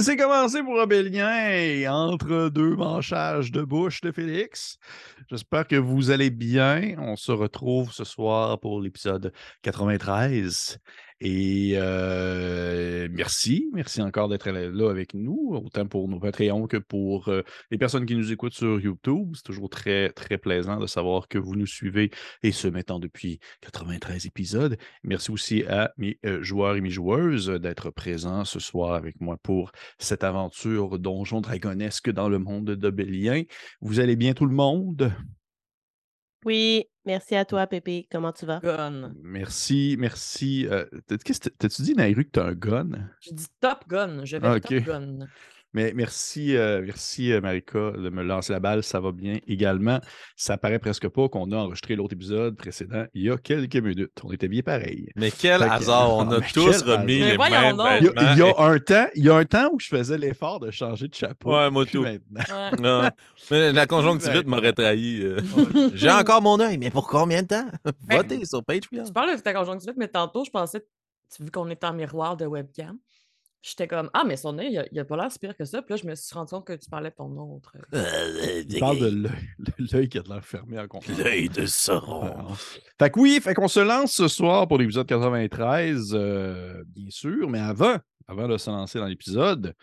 C'est commencé pour Obélien entre deux manchages de bouche de Félix. J'espère que vous allez bien. On se retrouve ce soir pour l'épisode 93. Et euh, merci, merci encore d'être là avec nous, autant pour nos Patreons que pour euh, les personnes qui nous écoutent sur YouTube. C'est toujours très, très plaisant de savoir que vous nous suivez et ce mettant depuis 93 épisodes. Merci aussi à mes euh, joueurs et mes joueuses d'être présents ce soir avec moi pour cette aventure donjon dragonesque dans le monde d'Obélien. Vous allez bien tout le monde? Oui, merci à toi, Pépé. Comment tu vas? Gun. Merci, merci. Euh, t'as- qu'est-ce que t'as-tu dit, Nairu, que t'as un gun? Je dis Top Gun. Je vais Ah, Top. Gun. Mais merci, euh, merci euh, Marika de me lancer la balle, ça va bien également. Ça paraît presque pas qu'on a enregistré l'autre épisode précédent il y a quelques minutes. On était bien pareil. Mais quel Fait que- hasard, on a tous remis les Mais mêmes voyons donc. Il y a, il y a un temps, il y a un temps où je faisais l'effort de changer de chapeau. Ouais, moi tout. maintenant. Ouais. Non. Mais la conjonctivite m'aurait trahi. euh. J'ai encore mon œil, mais pour combien de temps? Votez sur Patreon. Tu parles de ta conjonctivite, mais tantôt, je pensais, tu- vu qu'on est en miroir de webcam, j'étais comme Ah, mais son œil, il a- il a pas l'air si pire que ça. Puis là, je me suis rendu compte que tu parlais de ton autre. Il parle de l'œil, l'œil qui a de l'air fermé en compte. L'œil de Sauron. Fait que oui, fait qu'on se lance ce soir pour l'épisode 93, euh, bien sûr, mais avant, avant de se lancer dans l'épisode,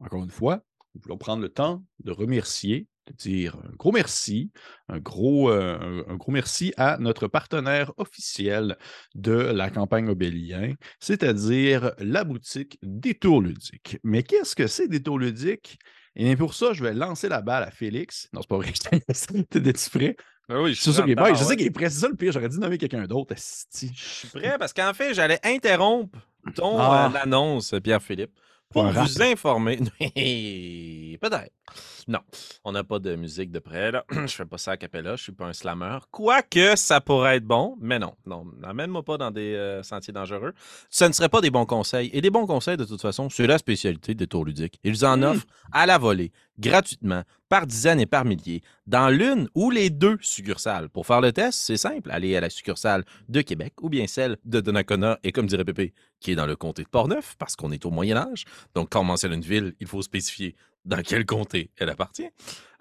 encore une fois, nous voulons prendre le temps de remercier, de dire un gros merci, un gros, euh, un, gros merci à notre partenaire officiel de la campagne Obélien, c'est-à-dire la boutique Détour Ludique. Mais qu'est-ce que c'est Détour Ludique? Et bien pour ça, je vais lancer la balle à Félix. Non, c'est pas vrai. T'es-tu prêt? Ah oui, je suis ça qu'il est prêt. bon. Je sais qu'il est prêt. C'est ça le pire. J'aurais dû nommer quelqu'un d'autre. Je suis prêt parce qu'en fait, j'allais interrompre ton Ah. euh, annonce, Pierre-Philippe, pour vous informer. Peut-être. Non, on n'a pas de musique de près, là. je fais pas ça à capella, je suis pas un slammer. Quoique ça pourrait être bon, mais non, non, n'amène-moi pas dans des euh, sentiers dangereux. Ce ne serait pas des bons conseils. Et des bons conseils, de toute façon, c'est la spécialité des tours ludiques. Ils en offrent à la volée, gratuitement, par dizaines et par milliers, dans l'une ou les deux succursales. Pour faire le test, c'est simple. Allez à la succursale de Québec ou bien celle de Donnacona et comme dirait Pépé, qui est dans le comté de Portneuf, parce qu'on est au Moyen Âge. Donc, quand on mentionne une ville, il faut spécifier dans quel comté elle appartient.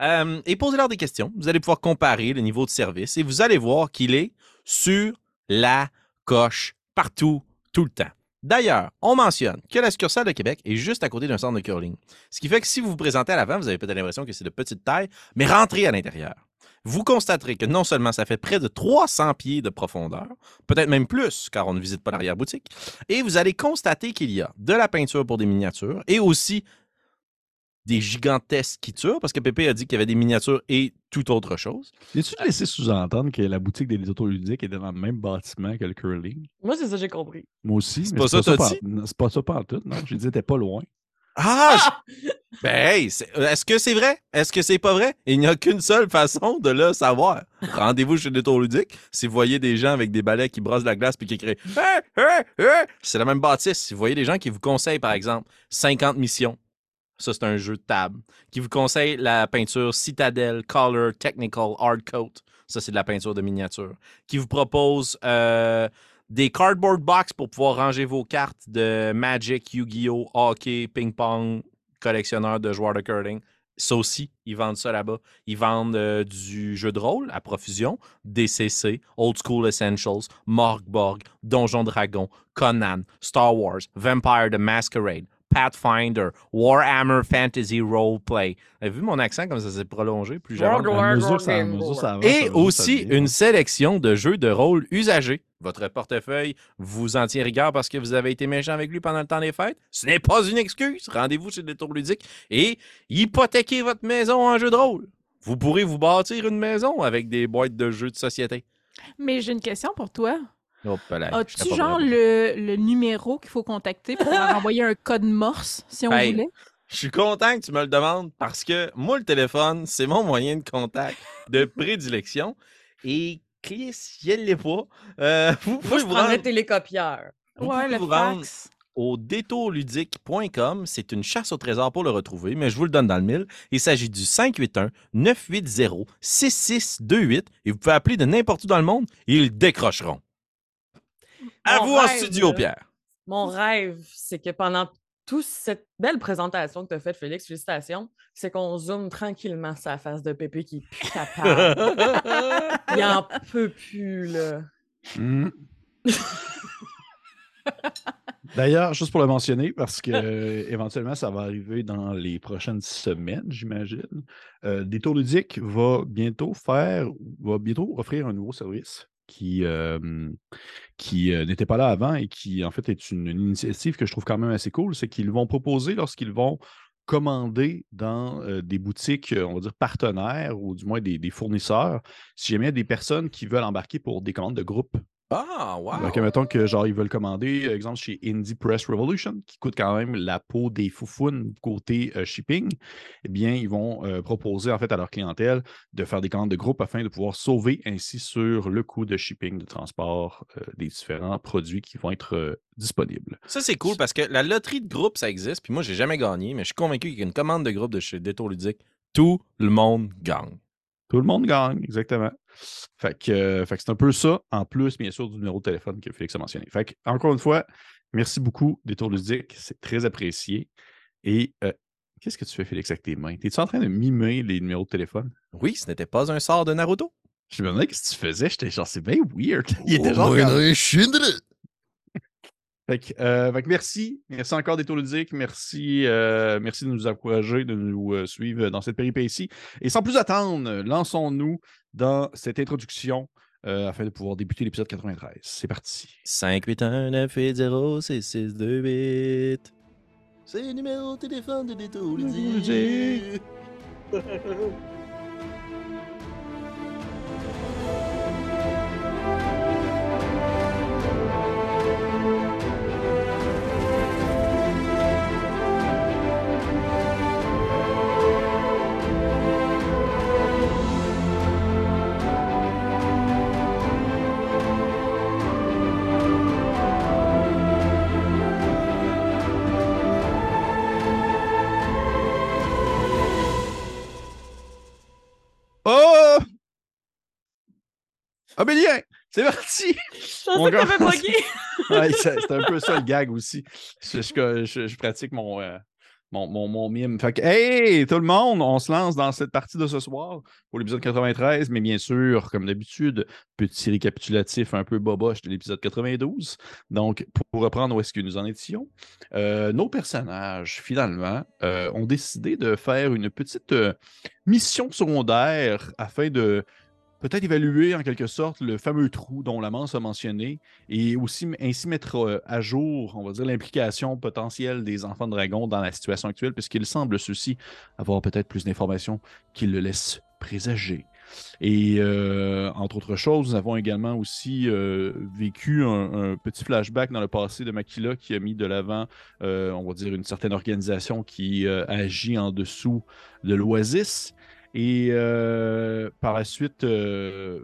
Euh, et posez-leur des questions. Vous allez pouvoir comparer le niveau de service et vous allez voir qu'il est sur la coche partout, tout le temps. D'ailleurs, on mentionne que la succursale de Québec est juste à côté d'un centre de curling. Ce qui fait que si vous vous présentez à l'avant, vous avez peut-être l'impression que c'est de petite taille, mais rentrez à l'intérieur. Vous constaterez que non seulement ça fait près de 300 pieds de profondeur, peut-être même plus, car on ne visite pas l'arrière-boutique, et vous allez constater qu'il y a de la peinture pour des miniatures et aussi des gigantesques quittures, parce que Pépé a dit qu'il y avait des miniatures et tout autre chose. As-tu laissé sous-entendre que la boutique des autoludiques était dans le même bâtiment que le curling? Moi, c'est ça que j'ai compris. Moi aussi. C'est pas ça t'as pas- dit? non, C'est pas ça pas en tout. Non, j'ai dit t'es pas loin. Ah! je- Ben, hey, c'est- est-ce que c'est vrai? Est-ce que c'est pas vrai? Il n'y a qu'une seule façon de le savoir. Rendez-vous chez Détour Ludique. Si vous voyez des gens avec des balais qui brossent la glace puis qui crient Hey, hey, hey! c'est la même bâtisse. Si vous voyez des gens qui vous conseillent, par exemple, 50 missions, ça c'est un jeu de table, qui vous conseillent la peinture Citadel, Color, Technical, Hard Coat, ça c'est de la peinture de miniature, qui vous propose euh, des cardboard box pour pouvoir ranger vos cartes de Magic, Yu-Gi-Oh, hockey, ping-pong, collectionneur de joueurs de curling. Ça aussi, ils vendent ça là-bas. Ils vendent euh, du jeu de rôle à profusion, DCC, Old School Essentials, Morgborg, Donjon Dragon, Conan, Star Wars, Vampire the Masquerade, Pathfinder, Warhammer Fantasy Roleplay. Avez-vous vu mon accent comme ça s'est prolongé? Plus à Et aussi une sélection de jeux de rôle usagés. Votre portefeuille vous en tient rigueur parce que vous avez été méchant avec lui pendant le temps des fêtes. Ce n'est pas une excuse. Rendez-vous chez Détour Ludique et hypothéquez votre maison en jeu de rôle. Vous pourrez vous bâtir une maison avec des boîtes de jeux de société. Mais j'ai une question pour toi. As-tu genre le, le numéro qu'il faut contacter pour leur envoyer un code morse si on Hey. voulait? Je suis content que tu me le demandes parce que moi, le téléphone, c'est mon moyen de contact de prédilection. Et Chris, si elle l'est pas, euh, vous Moi, je vous prendrais rendre- télécopieur. Vous ouais, le vous fax. au détourludique.com. C'est une chasse au trésor pour le retrouver, mais je vous le donne dans le mille. Il s'agit du 581-980-6628 et vous pouvez appeler de n'importe où dans le monde et ils décrocheront. À Mon vous en rêve, studio. Pierre. Mon rêve, c'est que pendant toute cette belle présentation que tu as faite, Félix, félicitations, c'est qu'on zoome tranquillement sur la face de Pépé qui est plus capable. Il en peut plus, là. Hmm. D'ailleurs, juste pour le mentionner, parce que euh, éventuellement, ça va arriver dans les prochaines semaines, j'imagine. Euh, Détour ludique va bientôt faire, va bientôt offrir un nouveau service qui, euh, pas là avant et qui, en fait, est une, initiative que je trouve quand même assez cool. C'est qu'ils vont proposer, lorsqu'ils vont commander dans des boutiques, on va dire partenaires ou du moins des, des fournisseurs, si jamais il des personnes qui veulent embarquer pour des commandes de groupe. Ah, wow! Donc, mettons que genre ils veulent commander, exemple, chez Indie Press Revolution, qui coûte quand même la peau des foufounes côté euh, shipping, eh bien, ils vont euh, proposer en fait à leur clientèle de faire des commandes de groupe afin de pouvoir sauver ainsi sur le coût de shipping, de transport euh, des différents produits qui vont être disponibles. Ça, c'est cool parce que la loterie de groupe, ça existe. Puis moi, j'ai jamais gagné, mais je suis convaincu qu'il y a une commande de groupe de chez Détour Ludique. Tout le monde gagne. Tout le monde gagne, exactement. Fait que, euh, fait que c'est un peu ça, en plus, bien sûr, du numéro de téléphone que Félix a mentionné. Fait que, encore une fois, merci beaucoup, Détour Ludique. C'est très apprécié. Et euh, qu'est-ce que tu fais, Félix, avec tes mains? Es-tu en train de mimer les numéros de téléphone? Oui, ce n'était pas un sort de Naruto. Je me demandais qu'est-ce que tu faisais? J'étais genre, c'est bien weird. Il était genre. comme- Fait que, euh, fait que merci. Merci encore. Merci, euh, merci de nous encourager, de nous euh, suivre dans cette péripétie. Et sans plus attendre, lançons-nous dans cette introduction euh, afin de pouvoir débuter l'épisode 93. C'est parti. 581-980-6628. C'est le numéro de téléphone de Détour Ludique. Abélien! C'est parti! Je pensais que t'avais commence. bugué. Ouais, c'est un peu ça le gag aussi. Je, je- je- je pratique mon, euh, mon, mon, mon mime. Fait que, hey, tout le monde, on se lance dans cette partie de ce soir pour l'épisode 93, mais bien sûr, comme d'habitude, petit récapitulatif un peu boboche de l'épisode 92. Donc, pour, reprendre où est-ce que nous en étions, euh, nos personnages, finalement, euh, ont décidé de faire une petite mission secondaire afin de peut-être évaluer en quelque sorte le fameux trou dont Lamance a mentionné et aussi ainsi mettre euh, à jour, on va dire, l'implication potentielle des enfants de dragon dans la situation actuelle, puisqu'il semble ceux-ci avoir peut-être plus d'informations qui le laissent présager. Et euh, entre autres choses, nous avons également aussi euh, vécu un, petit flashback dans le passé de Makila qui a mis de l'avant, on va dire, une certaine organisation qui agit en dessous de l'Oasis. Et euh, par la suite, euh,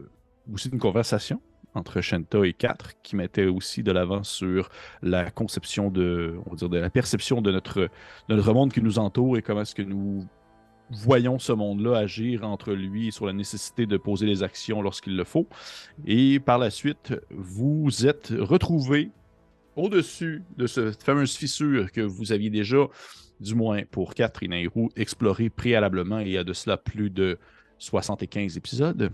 aussi une conversation entre Shenta et 4 qui mettait aussi de l'avant sur la conception de, on va dire, de la perception de notre, de notre monde qui nous entoure et comment est-ce que nous voyons ce monde-là agir entre lui sur la nécessité de poser les actions lorsqu'il le faut. Et par la suite, vous êtes retrouvés au-dessus de cette fameuse fissure que vous aviez déjà, du moins pour 4 et Nairou, explorée préalablement il y a de cela plus de 75 épisodes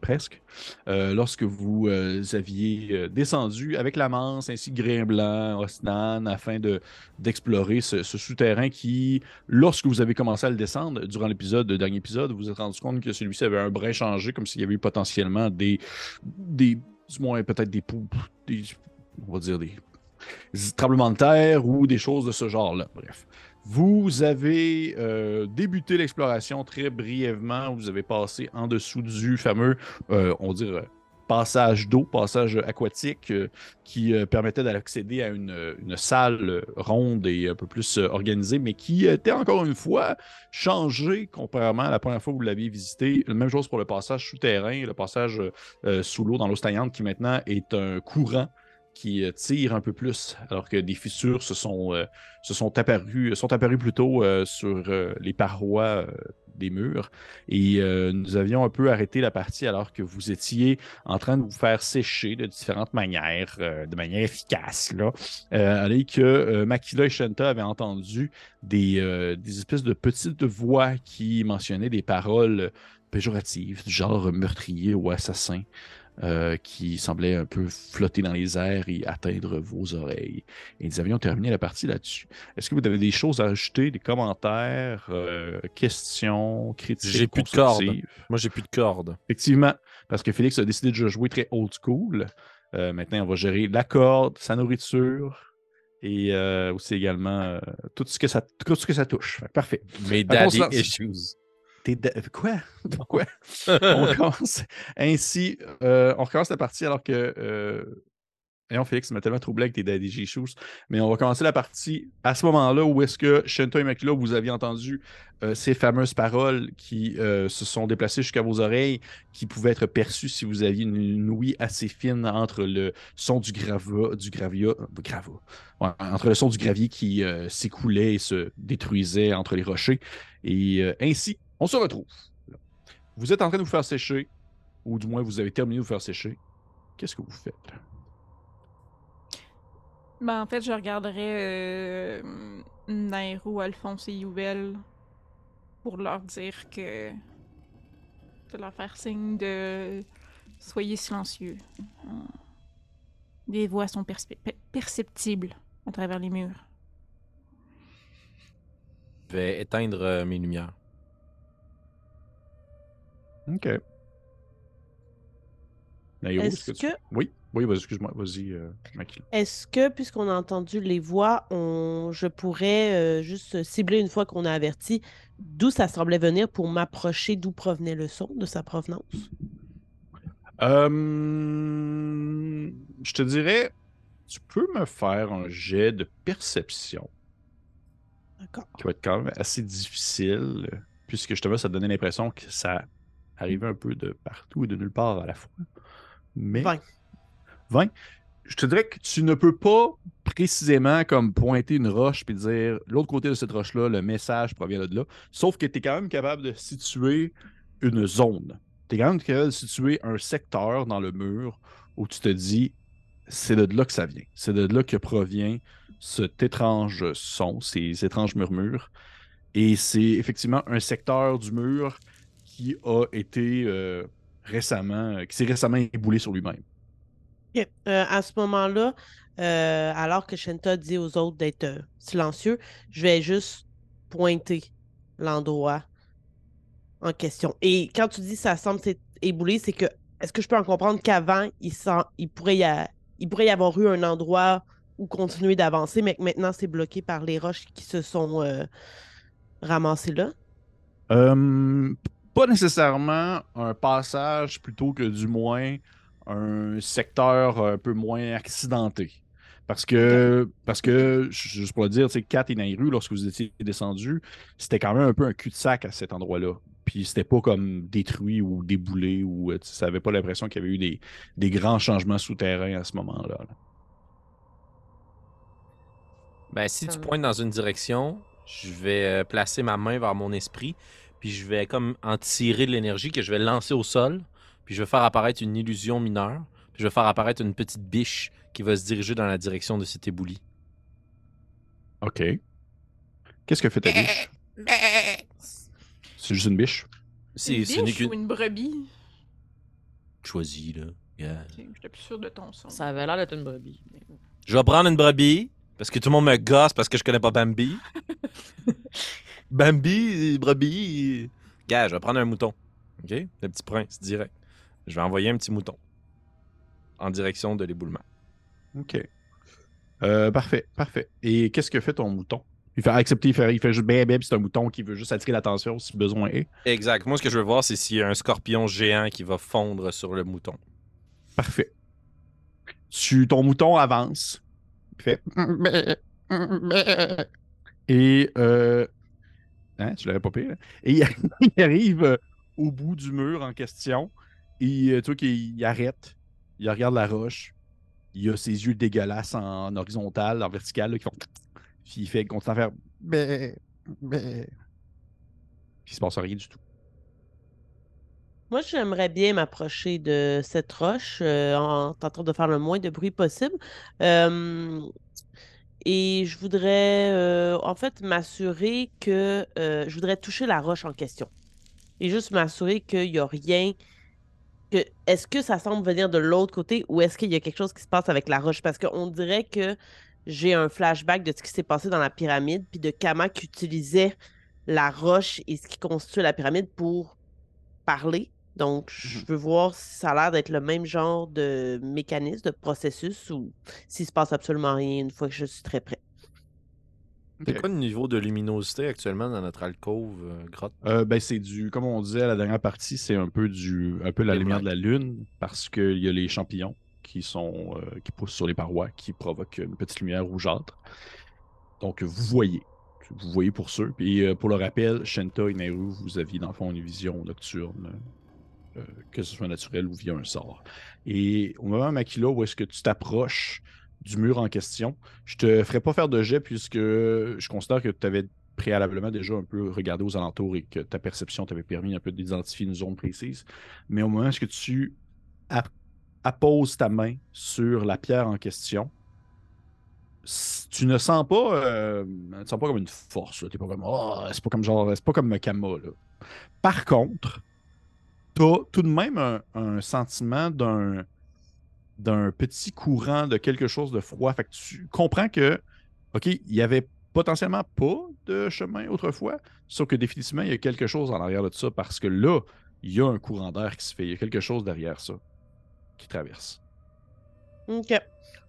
presque, euh, lorsque vous euh, aviez euh, descendu avec la Manse ainsi que Grimblanc, Osnan, afin de d'explorer ce, ce souterrain qui, lorsque vous avez commencé à le descendre, durant l'épisode, le dernier épisode, vous vous êtes rendu compte que celui-ci avait un brin changé, comme s'il y avait eu potentiellement des, des du moins peut-être des, des, on va dire des tremblements de terre ou des choses de ce genre-là. Bref. Vous avez euh, débuté l'exploration très brièvement. Vous avez passé en dessous du fameux, euh, on dirait, passage d'eau, passage aquatique euh, qui permettait d'accéder à une, salle ronde et un peu plus organisée, mais qui était encore une fois changée comparément à la première fois que vous l'aviez visité. Même chose pour le passage souterrain, le passage sous l'eau dans l'eau stagnante qui maintenant est un courant qui euh, tire un peu plus, alors que des fissures se sont, euh, se sont apparues, sont apparues plutôt euh, sur euh, les parois euh, des murs. Et euh, nous avions un peu arrêté la partie alors que vous étiez en train de vous faire sécher de différentes manières, euh, de manière efficace. Là, euh, alors que euh, Makila et Shanta avaient entendu des, euh, des espèces de petites voix qui mentionnaient des paroles péjoratives, du genre meurtrier ou assassin. Euh, qui semblaient un peu flotter dans les airs et atteindre vos oreilles. Et nous avions terminé la partie là-dessus. Est-ce que vous avez des choses à ajouter, des commentaires, euh, questions, critiques? J'ai plus de cordes. Moi, j'ai plus de cordes. Effectivement, parce que Félix a décidé de jouer très old school. Euh, maintenant, on va gérer la corde, sa nourriture et euh, aussi également euh, tout, ce que ça, tout ce que ça touche. Parfait. Se daddy issues. T'es da- Quoi? Pourquoi? on commence ainsi. euh, on recommence la partie alors que. Euh, voyons, Félix m'a tellement troublé avec tes Daddy G-Shoes. Mais on va commencer la partie à ce moment-là où est-ce que Shenta et Makila, vous aviez entendu euh, ces fameuses paroles qui euh, se sont déplacées jusqu'à vos oreilles, qui pouvaient être perçues si vous aviez une, une ouïe assez fine entre le son du grava, du gravia, euh, grava, ouais, entre le son du gravier qui euh, s'écoulait et se détruisait entre les rochers. Et euh, ainsi, on se retrouve. Vous êtes en train de vous faire sécher, ou du moins vous avez terminé de vous faire sécher. Qu'est-ce que vous faites? Ben, en fait, je regarderais euh, Nairo, Alphonse et Youbel pour leur dire que. de leur faire signe de. Soyez silencieux. Les voix sont perceptibles à travers les murs. Je vais éteindre euh, mes lumières. OK. Nairo, Est-ce tu- que, Oui, oui, excuse-moi, vas-y, euh, est-ce que, puisqu'on a entendu les voix, on... je pourrais euh, juste cibler une fois qu'on a averti d'où ça semblait venir pour m'approcher d'où provenait le son, de sa provenance? Euh, je te dirais, tu peux me faire un jet de perception D'accord. qui va être quand même assez difficile, puisque justement, ça te donnait l'impression que ça arrivait un peu de partout et de nulle part à la fois. Mais 20. 20. Je te dirais que tu ne peux pas précisément comme pointer une roche puis dire l'autre côté de cette roche-là, le message provient de là. Sauf que tu es quand même capable de situer une zone. Tu es quand même capable de situer un secteur dans le mur où tu te dis c'est de là que ça vient. C'est de là que provient cet étrange son, ces étranges murmures. Et c'est effectivement un secteur du mur qui a été euh, récemment, qui s'est récemment éboulé sur lui-même. Ok. Euh, à ce moment-là, euh, alors que Shenta dit aux autres d'être euh, silencieux, je vais juste pointer l'endroit en question. Et quand tu dis ça semble s'être éboulé, c'est que est-ce que je peux en comprendre qu'avant, il, sent- il, pourrait y a- il pourrait y avoir eu un endroit où continuer d'avancer, mais que maintenant c'est bloqué par les roches qui se sont euh, ramassées là? Euh, pas nécessairement un passage plutôt que du moins un secteur un peu moins accidenté. Parce que, parce que juste pour le dire, tu sais, Kat et Nairu, lorsque vous étiez descendus, c'était quand même un peu un cul-de-sac à cet endroit-là. Puis c'était pas comme détruit ou déboulé ou euh, ça avait pas l'impression qu'il y avait eu des, des grands changements souterrains à ce moment-là. là. Ben, si tu Euh. pointes dans une direction, je vais euh, placer ma main vers mon esprit, puis je vais comme en tirer de l'énergie que je vais lancer au sol, puis je vais faire apparaître une illusion mineure, puis je vais faire apparaître une petite biche qui va se diriger dans la direction de cet ébouli. OK. Qu'est-ce que fait ta biche? C'est juste une biche? C'est Une ce biche qu'une ou une brebis? choisie, là. Yeah. J'étais plus sûre de ton son. Ça avait l'air d'être une brebis. Je vais prendre une brebis, parce que tout le monde me gosse parce que je connais pas Bambi. Bambi, brebis. Gars, je vais prendre un mouton. OK? Le petit prince, direct. Je vais envoyer un petit mouton en direction de l'éboulement. OK. Euh, parfait, parfait. Et qu'est-ce que fait ton mouton? Il fait accepter, il fait, il fait juste bébé, puis c'est un mouton qui veut juste attirer l'attention si besoin est. Exact. Moi, ce que je veux voir, c'est s'il y a un scorpion géant qui va fondre sur le mouton. Parfait. Tu, ton mouton avance. Il fait. Et. Euh... Hein, tu l'avais pas pire. hein? Et il, arrive euh, au bout du mur en question. Et euh, tu vois qu'il il arrête. Il regarde la roche. Il a ses yeux dégueulasses en horizontal, en vertical, là, qui font. Puis il fait, à faire. Bé, bé. Puis il se passe rien du tout. Moi, j'aimerais bien m'approcher de cette roche euh, en tentant de faire le moins de bruit possible. Et je voudrais, euh, en fait, m'assurer que euh, je voudrais toucher la roche en question. Et juste m'assurer qu'il n'y a rien. Que, est-ce que ça semble venir de l'autre côté ou est-ce qu'il y a quelque chose qui se passe avec la roche? Parce qu'on dirait que j'ai un flashback de ce qui s'est passé dans la pyramide, puis de Kamak utilisait la roche et ce qui constitue la pyramide pour parler. Donc, je veux voir si ça a l'air d'être le même genre de mécanisme, de processus, ou s'il se passe absolument rien une fois que je suis très près. C'est quoi le niveau de luminosité actuellement dans notre alcôve euh, grotte? Euh, ben, c'est du, comme on disait à la dernière partie, c'est un peu du un peu la Les lumière de la lune parce qu'il y a les champignons qui sont euh, qui poussent sur les parois qui provoquent une petite lumière rougeâtre. Donc vous voyez. Vous voyez pour ceux. Puis euh, pour le rappel, Shenta et Nehru, vous aviez dans le fond une vision nocturne, euh, que ce soit naturel ou via un sort. Et au moment, Makila, où est-ce que tu t'approches du mur en question, je te ferai pas faire de jet puisque je considère que tu avais préalablement déjà un peu regardé aux alentours et que ta perception t'avait permis un peu d'identifier une zone précise. Mais au moment où est-ce que tu app- apposes ta main sur la pierre en question, tu ne sens pas, euh, tu sens pas comme une force. T'es pas comme, oh, c'est pas comme genre, c'est pas comme. Par contre, tu as tout de même un, un sentiment d'un d'un petit courant de quelque chose de froid. Fait que tu comprends que, OK, il y avait potentiellement pas de chemin autrefois, sauf que définitivement, il y a quelque chose en arrière de ça parce que là, il y a un courant d'air qui se fait. Il y a quelque chose derrière ça qui traverse. OK.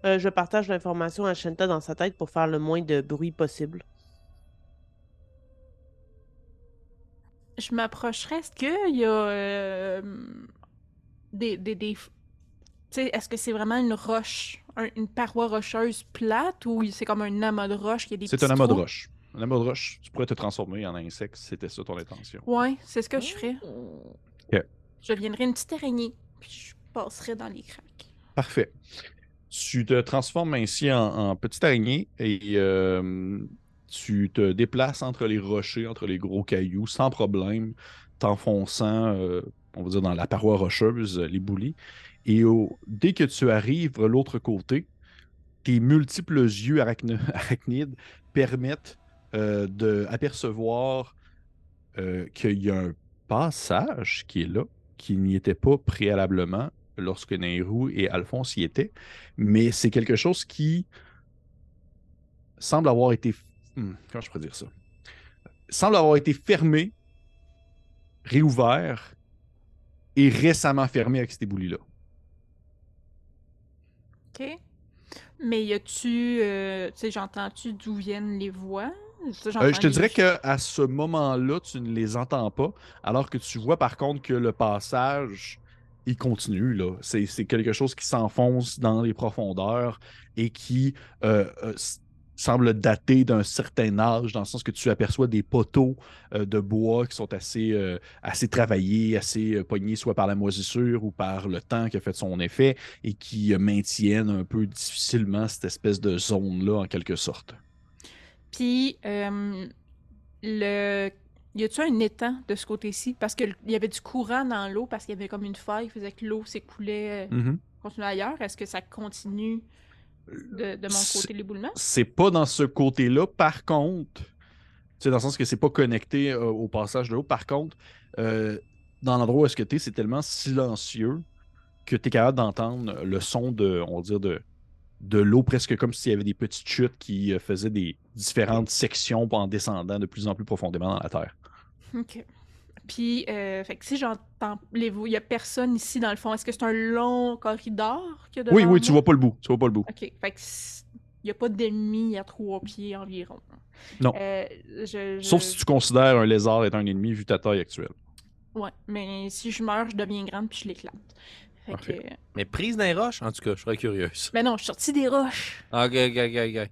Euh, je partage l'information à Shenta dans sa tête pour faire le moins de bruit possible. Je m'approcherais. Est-ce qu'il y a euh, des. des, est-ce que c'est vraiment une roche, un- une paroi rocheuse plate ou c'est comme un amas de roche qui a des C'est un amas de roche. Un amas de roche, tu pourrais te transformer en insecte si c'était ça ton intention. Ouais, c'est ce que je ferais. Ok. Je deviendrais une petite araignée, puis je passerais dans les craques. Parfait. Tu te transformes ainsi en, en petite araignée et euh, tu te déplaces entre les rochers, entre les gros cailloux, sans problème, t'enfonçant, euh, on va dire, dans la paroi rocheuse, euh, les boulis. Et dès que tu arrives de l'autre côté, tes multiples yeux arachnides permettent euh, d'apercevoir qu'il y a un passage qui est là, qui n'y était pas préalablement lorsque Nehru et Alphonse y étaient, mais c'est quelque chose qui semble avoir été. Hmm, comment je pourrais dire ça? Semble avoir été fermé, réouvert et récemment fermé avec ces boulis-là. OK. Mais y a-tu. euh, tu sais, j'entends-tu d'où viennent les voix? Euh, je te dirais qu'à ce moment-là, tu ne les entends pas, alors que tu vois par contre que le passage, il continue. là. C'est quelque chose qui s'enfonce dans les profondeurs et qui euh, euh, semble dater d'un certain âge, dans le sens que tu aperçois des poteaux euh, de bois qui sont assez, euh, assez travaillés, assez euh, pognés, soit par la moisissure ou par le temps qui a fait son effet, et qui maintiennent un peu difficilement cette espèce de zone-là, en quelque sorte. Puis, le... y a-tu un étang de ce côté-ci? Parce qu'il y avait du courant dans l'eau, parce qu'il y avait comme une faille qui faisait que l'eau s'écoulait, euh, continuait ailleurs. Est-ce que ça continue de, de mon C'est- côté, l'éboulement? c'est pas dans ce côté-là. Par contre, c'est dans le sens que c'est pas connecté euh, au passage de l'eau. Par contre, euh, dans l'endroit où est-ce que tu es, c'est tellement silencieux que tu es capable d'entendre le son de, on va dire, de, de l'eau, presque comme s'il y avait des petites chutes qui euh, faisaient des différentes sections en descendant de plus en plus profondément dans la terre. OK. Puis, euh, fait que si j'entends les voix, il y a personne ici dans le fond. Est-ce que c'est un long corridor qu'il y a devant Oui, oui, tu vois pas le bout. Tu vois pas le bout. OK. Fait que il n'y a pas d'ennemis à trois pieds environ. Non. Euh, je, Sauf si tu considères un lézard être un ennemi vu ta taille actuelle. Ouais, mais si je meurs, je deviens grande puis je l'éclate. Que... Parfait. Mais prise dans les roches, en tout cas, je serais curieuse. Mais non, je suis sortie des roches. Ok, ok, ok, ok.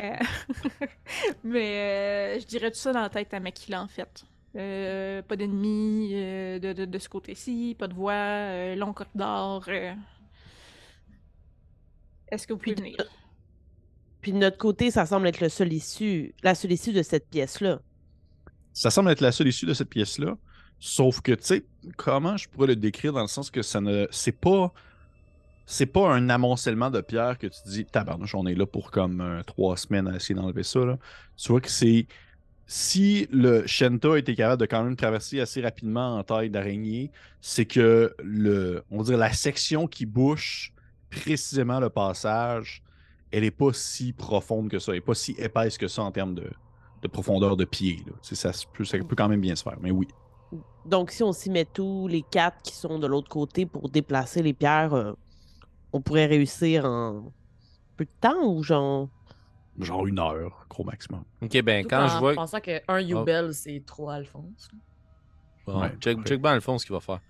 Euh, mais euh, je dirais tout ça dans la tête à Makila, en fait. Euh, pas d'ennemis euh, de, de, de ce côté-ci, pas de voix, euh, long corridor. euh. Est-ce que vous pouvez Puis- venir? Puis de notre côté, ça semble être le seul issue, la seule issue de cette pièce-là. Ça semble être la seule issue de cette pièce-là. Sauf que, tu sais, comment je pourrais le décrire dans le sens que ça ne. C'est pas. C'est pas un amoncellement de pierres que tu dis, tabarnouche, on est là pour comme euh, trois semaines à essayer d'enlever ça. Là. Tu vois que c'est. Si le Shenta était capable de quand même traverser assez rapidement en taille d'araignée, c'est que le, on va la section qui bouche précisément le passage, elle n'est pas si profonde que ça, elle n'est pas si épaisse que ça en termes de, de profondeur de pied. Ça, peut, ça peut quand même bien se faire, mais oui. Donc, si on s'y met tous les quatre qui sont de l'autre côté pour déplacer les pierres, euh, on pourrait réussir en peu de temps ou genre. Genre une heure, gros maximum. Ok, ben Tout quand en je vois. pensant qu'un Yubel, c'est trop Alphonse. Bon, Ouais, check, check bien Alphonse ce qu'il va faire.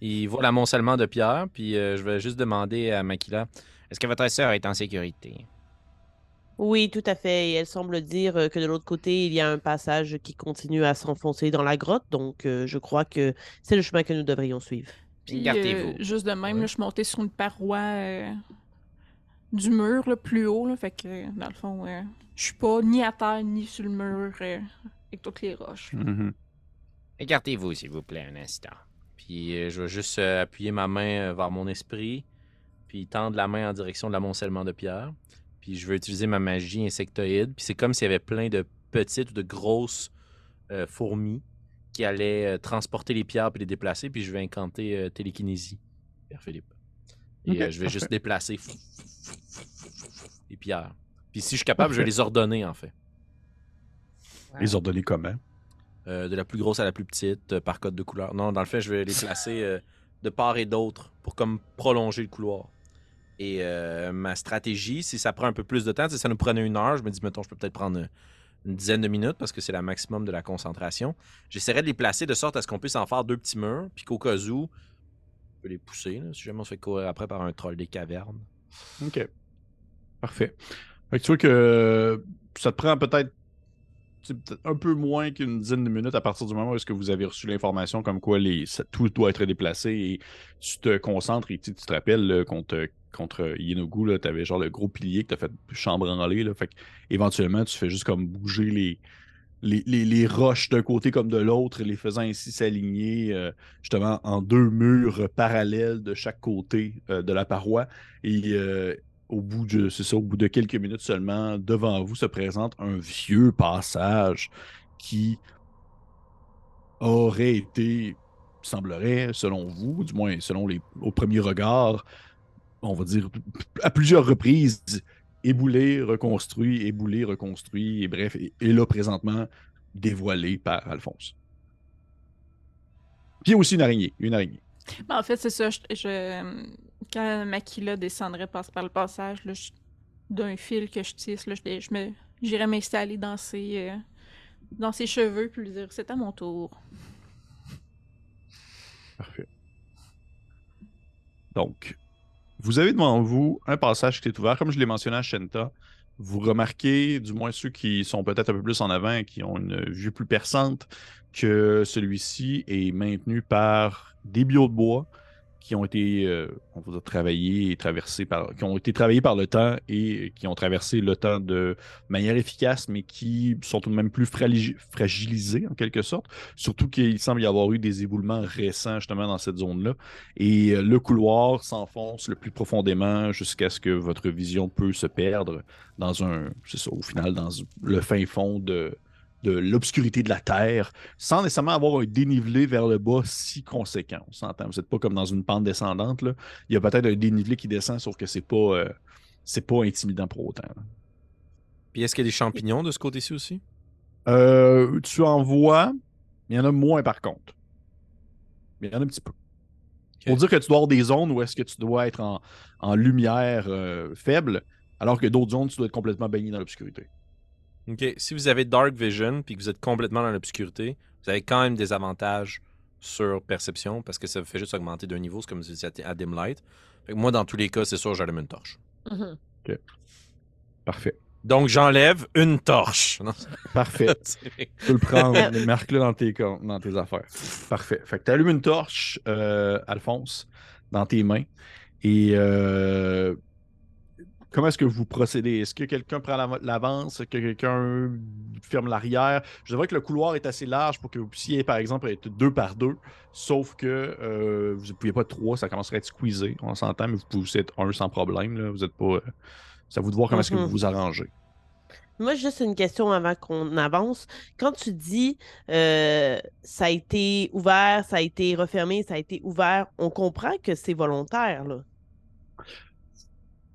Il voit l'amoncellement de pierres, puis euh, je vais juste demander à Makila est-ce que votre sœur est en sécurité? Oui, tout à fait. Et elle semble dire euh, que de l'autre côté, il y a un passage qui continue à s'enfoncer dans la grotte. Donc, euh, je crois que c'est le chemin que nous devrions suivre. Puis, Gardez-vous. euh, juste de même, Ouais. là, je suis montée sur une paroi euh, du mur, là, plus haut. Là, fait que, dans le fond, euh, je suis pas ni à terre, ni sur le mur, euh, avec toutes les roches. Mhm. Écartez-vous, s'il vous plaît, un instant. Puis euh, je vais juste euh, appuyer ma main euh, vers mon esprit, puis tendre la main en direction de l'amoncellement de pierres. Puis je vais utiliser ma magie insectoïde. Puis c'est comme s'il y avait plein de petites ou de grosses euh, fourmis qui allaient euh, transporter les pierres puis les déplacer. Puis je vais incanter euh, télékinésie, Pierre Philippe. Et euh, je vais juste déplacer les pierres. Puis si je suis capable, je vais les ordonner en fait. Les ordonner comment? Euh, de la plus grosse à la plus petite, euh, par code de couleur. Non, dans le fait, je vais les placer euh, de part et d'autre pour comme prolonger le couloir. Et euh, ma stratégie, si ça prend un peu plus de temps, si ça nous prenait une heure, je me dis, mettons, je peux peut-être prendre une dizaine de minutes parce que c'est la maximum de la concentration. J'essaierai de les placer de sorte à ce qu'on puisse en faire deux petits murs, puis qu'au cas où, on peut les pousser, si jamais on se fait courir après par un troll des cavernes. OK. Parfait. Fait que tu vois que euh, ça te prend peut-être un peu moins qu'une dizaine de minutes à partir du moment où est-ce que vous avez reçu l'information comme quoi tout doit être déplacé et tu te concentres et tu tu te rappelles contre, contre Yenogu, tu avais genre le gros pilier que tu as fait chambranler. Là, fait que, éventuellement, tu fais juste comme bouger les, les, roches d'un côté comme de l'autre, les faisant ainsi s'aligner euh, justement en deux murs parallèles de chaque côté euh, de la paroi. Et euh, au bout de, ça, au bout de quelques minutes seulement, devant vous se présente un vieux passage qui aurait été, semblerait, selon vous, du moins selon les, au premier regard, on va dire à plusieurs reprises, éboulé, reconstruit, éboulé, reconstruit, et bref, et, et là présentement dévoilé par Alphonse. Puis il y a aussi une araignée, une araignée. Ben, en fait, c'est ça. Je, je- quand Makila descendrait par, par le passage, d'un fil que je tisse, là, je, je me, j'irais m'installer dans ses, euh, dans ses cheveux puis lui dire c'est à mon tour. Parfait. Donc, vous avez devant vous un passage qui est ouvert. Comme je l'ai mentionné à Shenta, vous remarquez, du moins ceux qui sont peut-être un peu plus en avant et qui ont une vue plus perçante, que celui-ci est maintenu par des bio de bois qui ont été, euh, on va dire, travaillés et traversés par, qui ont été travaillés par le temps et qui ont traversé le temps de manière efficace, mais qui sont tout de même plus fragi- fragilisés en quelque sorte. Surtout qu'il semble y avoir eu des éboulements récents justement dans cette zone-là. Et euh, le couloir s'enfonce le plus profondément jusqu'à ce que votre vision peut se perdre dans un, c'est ça, au final, dans le fin fond de, de l'obscurité de la Terre, sans nécessairement avoir un dénivelé vers le bas si conséquent. On s'entend. Vous n'êtes pas comme dans une pente descendante. Là. Il y a peut-être un dénivelé qui descend, sauf que c'est pas, euh, c'est pas intimidant pour autant. là. Puis est-ce qu'il y a des champignons de ce côté-ci aussi? Euh, tu en vois, il y en a moins par contre. Mais il y en a un petit peu. Pour dire que tu dois avoir des zones où est-ce que tu dois être en, en lumière euh, faible, alors que d'autres zones, tu dois être complètement baigné dans l'obscurité. Ok, si vous avez Dark Vision puis que vous êtes complètement dans l'obscurité, vous avez quand même des avantages sur perception parce que ça vous fait juste augmenter d'un niveau, c'est comme si vous étiez à dim light. Fait que moi, dans tous les cas, c'est sûr, j'allume une torche. Mhm. Parfait. Donc, j'enlève une torche. Non, Parfait. Tu peux le prendre, marque-le dans tes, dans tes affaires. Parfait. Fait que tu allumes une torche, euh, Alphonse, dans tes mains. Et euh, comment est-ce que vous procédez? Est-ce que quelqu'un prend la- l'avance? Est-ce que quelqu'un ferme l'arrière? Je dirais que le couloir est assez large pour que vous puissiez, par exemple, être deux par deux. Sauf que euh, vous ne pouviez pas être trois, ça commencerait à être squeezé. On s'entend, mais vous pouvez être un sans problème. Là. Vous êtes pas. euh, C'est à vous de voir comment est-ce que vous Mhm. vous arrangez. Moi, juste une question avant qu'on avance. Quand tu dis euh, ça a été ouvert, ça a été refermé, ça a été ouvert, on comprend que c'est volontaire, là.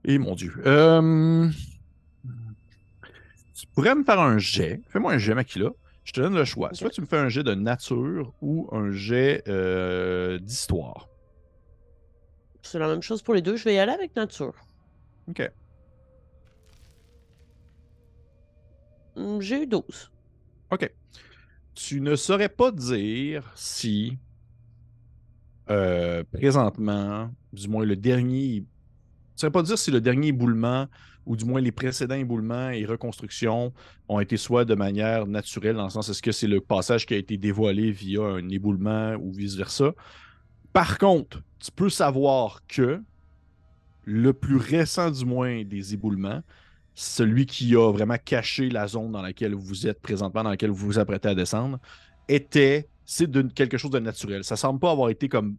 Et mon Dieu. Euh, Tu pourrais me faire un jet. Fais-moi un jet, Makila. Je te donne le choix. Soit tu me fais un jet de nature ou un jet euh, d'histoire. C'est la même chose pour les deux. Je vais y aller avec nature. OK. Hum, J'ai eu 12. OK. Tu ne saurais pas dire si euh, présentement, du moins le dernier. Ne saurais pas dire si le dernier éboulement ou du moins les précédents éboulements et reconstructions ont été soit de manière naturelle, dans le sens est-ce que c'est le passage qui a été dévoilé via un éboulement ou vice-versa? Par contre, tu peux savoir que le plus récent du moins des éboulements, celui qui a vraiment caché la zone dans laquelle vous êtes présentement, dans laquelle vous vous apprêtez à descendre, était, c'est quelque chose de naturel. Ça semble pas avoir été comme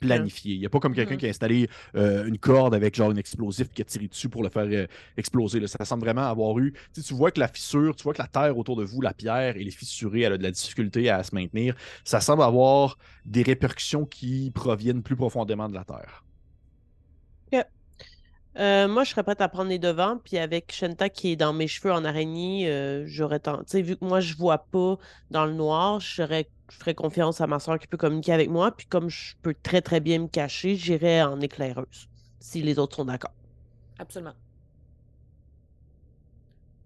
Planifié. Il n'y a pas comme quelqu'un qui a installé euh, une corde avec genre un explosif qui a tiré dessus pour le faire euh, exploser. là. Ça semble vraiment avoir eu. Tu, sais, tu vois que la fissure, tu vois que la terre autour de vous, la pierre, elle est fissurée, elle a de la difficulté à se maintenir. Ça semble avoir des répercussions qui proviennent plus profondément de la terre. Euh, moi, je serais prête à prendre les devants, puis avec Shenta qui est dans mes cheveux en araignée, euh, j'aurais sais, vu que moi, je vois pas dans le noir, je serais- je ferais confiance à ma soeur qui peut communiquer avec moi, puis comme je peux très, très bien me cacher, j'irais en éclaireuse, si les autres sont d'accord. Absolument.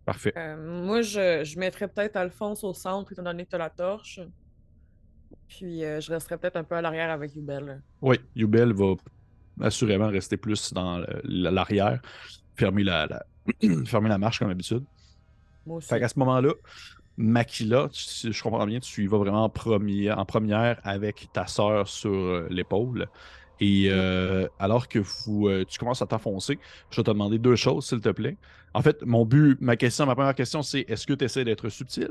Parfait. Euh, moi, je, je mettrais peut-être Alphonse au centre, étant donné que tu as la torche. Puis euh, je resterais peut-être un peu à l'arrière avec Yubel. Oui, Yubel va assurément rester plus dans l'arrière, fermer la, la- fermer la marche comme d'habitude. Moi aussi. Fait qu'à ce moment-là, Makila, si je comprends bien, tu y vas vraiment en, premier, en première avec ta sœur sur euh, l'épaule. Et euh, alors que vous, euh, tu commences à t'enfoncer, je vais te demander deux choses, s'il te plaît. En fait, mon but, ma question, ma première question, c'est est-ce que tu essaies d'être subtil?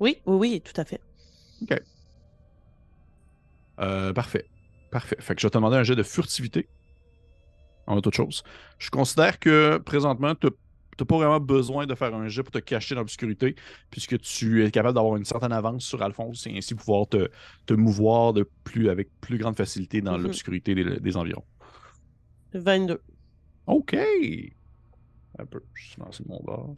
Oui, oui, oui, tout à fait. Euh, parfait. Parfait. Fait que je vais te demander un jet de furtivité. En toute chose. Je considère que présentement, tu n'as pas vraiment besoin de faire un jet pour te cacher dans l'obscurité, puisque tu es capable d'avoir une certaine avance sur Alphonse et ainsi pouvoir te, te mouvoir de plus, avec plus grande facilité dans Mhm. l'obscurité des, des environs. 22. OK! Un peu. Je suis lancé mon bord.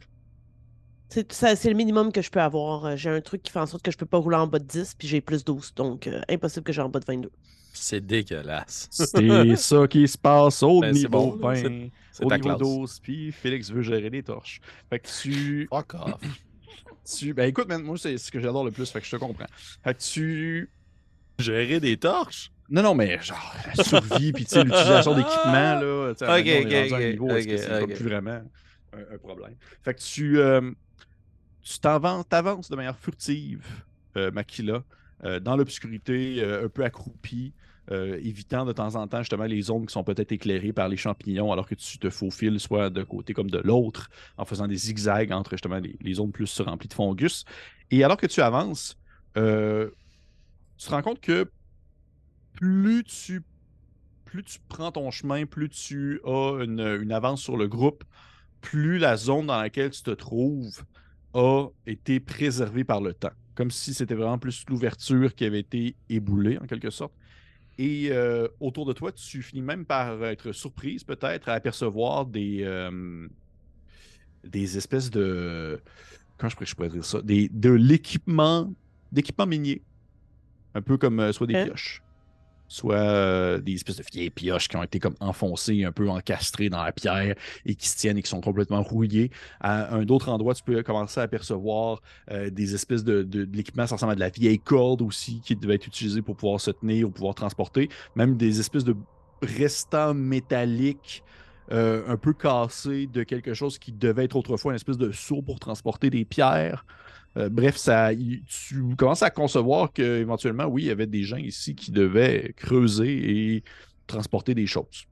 C'est le minimum que je peux avoir. J'ai un truc qui fait en sorte que je peux pas rouler en bas de 10, puis j'ai plus 12. Donc, euh, impossible que j'ai en bas de 22. C'est dégueulasse. C'est ça qui se passe au Ben, niveau bon, là, 20, C'est au niveau classe. 12, puis Félix veut gérer les torches. Fait que tu... Fuck off. tu... Ben écoute, man, moi, c'est ce que j'adore le plus, fait que je te comprends. Fait que tu... Gérer des torches? Non, non, mais genre, la survie, puis tu sais, l'utilisation d'équipements, là, tu sais, à un Ok, ok, ok, niveau où est-ce que ok, c'est comme ok. plus vraiment un, un problème. Fait que tu... euh, tu t'avan- t'avances de manière furtive, euh, Makila, dans l'obscurité, euh, un peu accroupi, euh, évitant de temps en temps justement les zones qui sont peut-être éclairées par les champignons, alors que tu te faufiles soit d'un côté comme de l'autre, en faisant des zigzags entre justement les, zones plus remplies de fungus. Et alors que tu avances, euh, tu te rends compte que plus tu, plus tu prends ton chemin, plus tu as une avance sur le groupe, plus la zone dans laquelle tu te trouves a été préservée par le temps. Comme si c'était vraiment plus l'ouverture qui avait été éboulée, en quelque sorte. Et euh, autour de toi, tu finis même par être surprise, peut-être, à apercevoir des, euh, des espèces de. Comment je pourrais, je pourrais dire ça des, De l'équipement, d'équipement minier. Un peu comme euh, soit des pioches, soit euh, des espèces de vieilles pioches qui ont été comme enfoncées, un peu encastrées dans la pierre et qui se tiennent et qui sont complètement rouillées. À un autre endroit, tu peux commencer à apercevoir euh, des espèces de, l'équipement, ça ressemble à de la vieille corde aussi qui devait être utilisée pour pouvoir se tenir ou pouvoir transporter. Même des espèces de restants métalliques euh, un peu cassés de quelque chose qui devait être autrefois une espèce de seau pour transporter des pierres. Euh, bref, ça, tu commences à concevoir qu'éventuellement, oui, il y avait des gens ici qui devaient creuser et transporter des choses.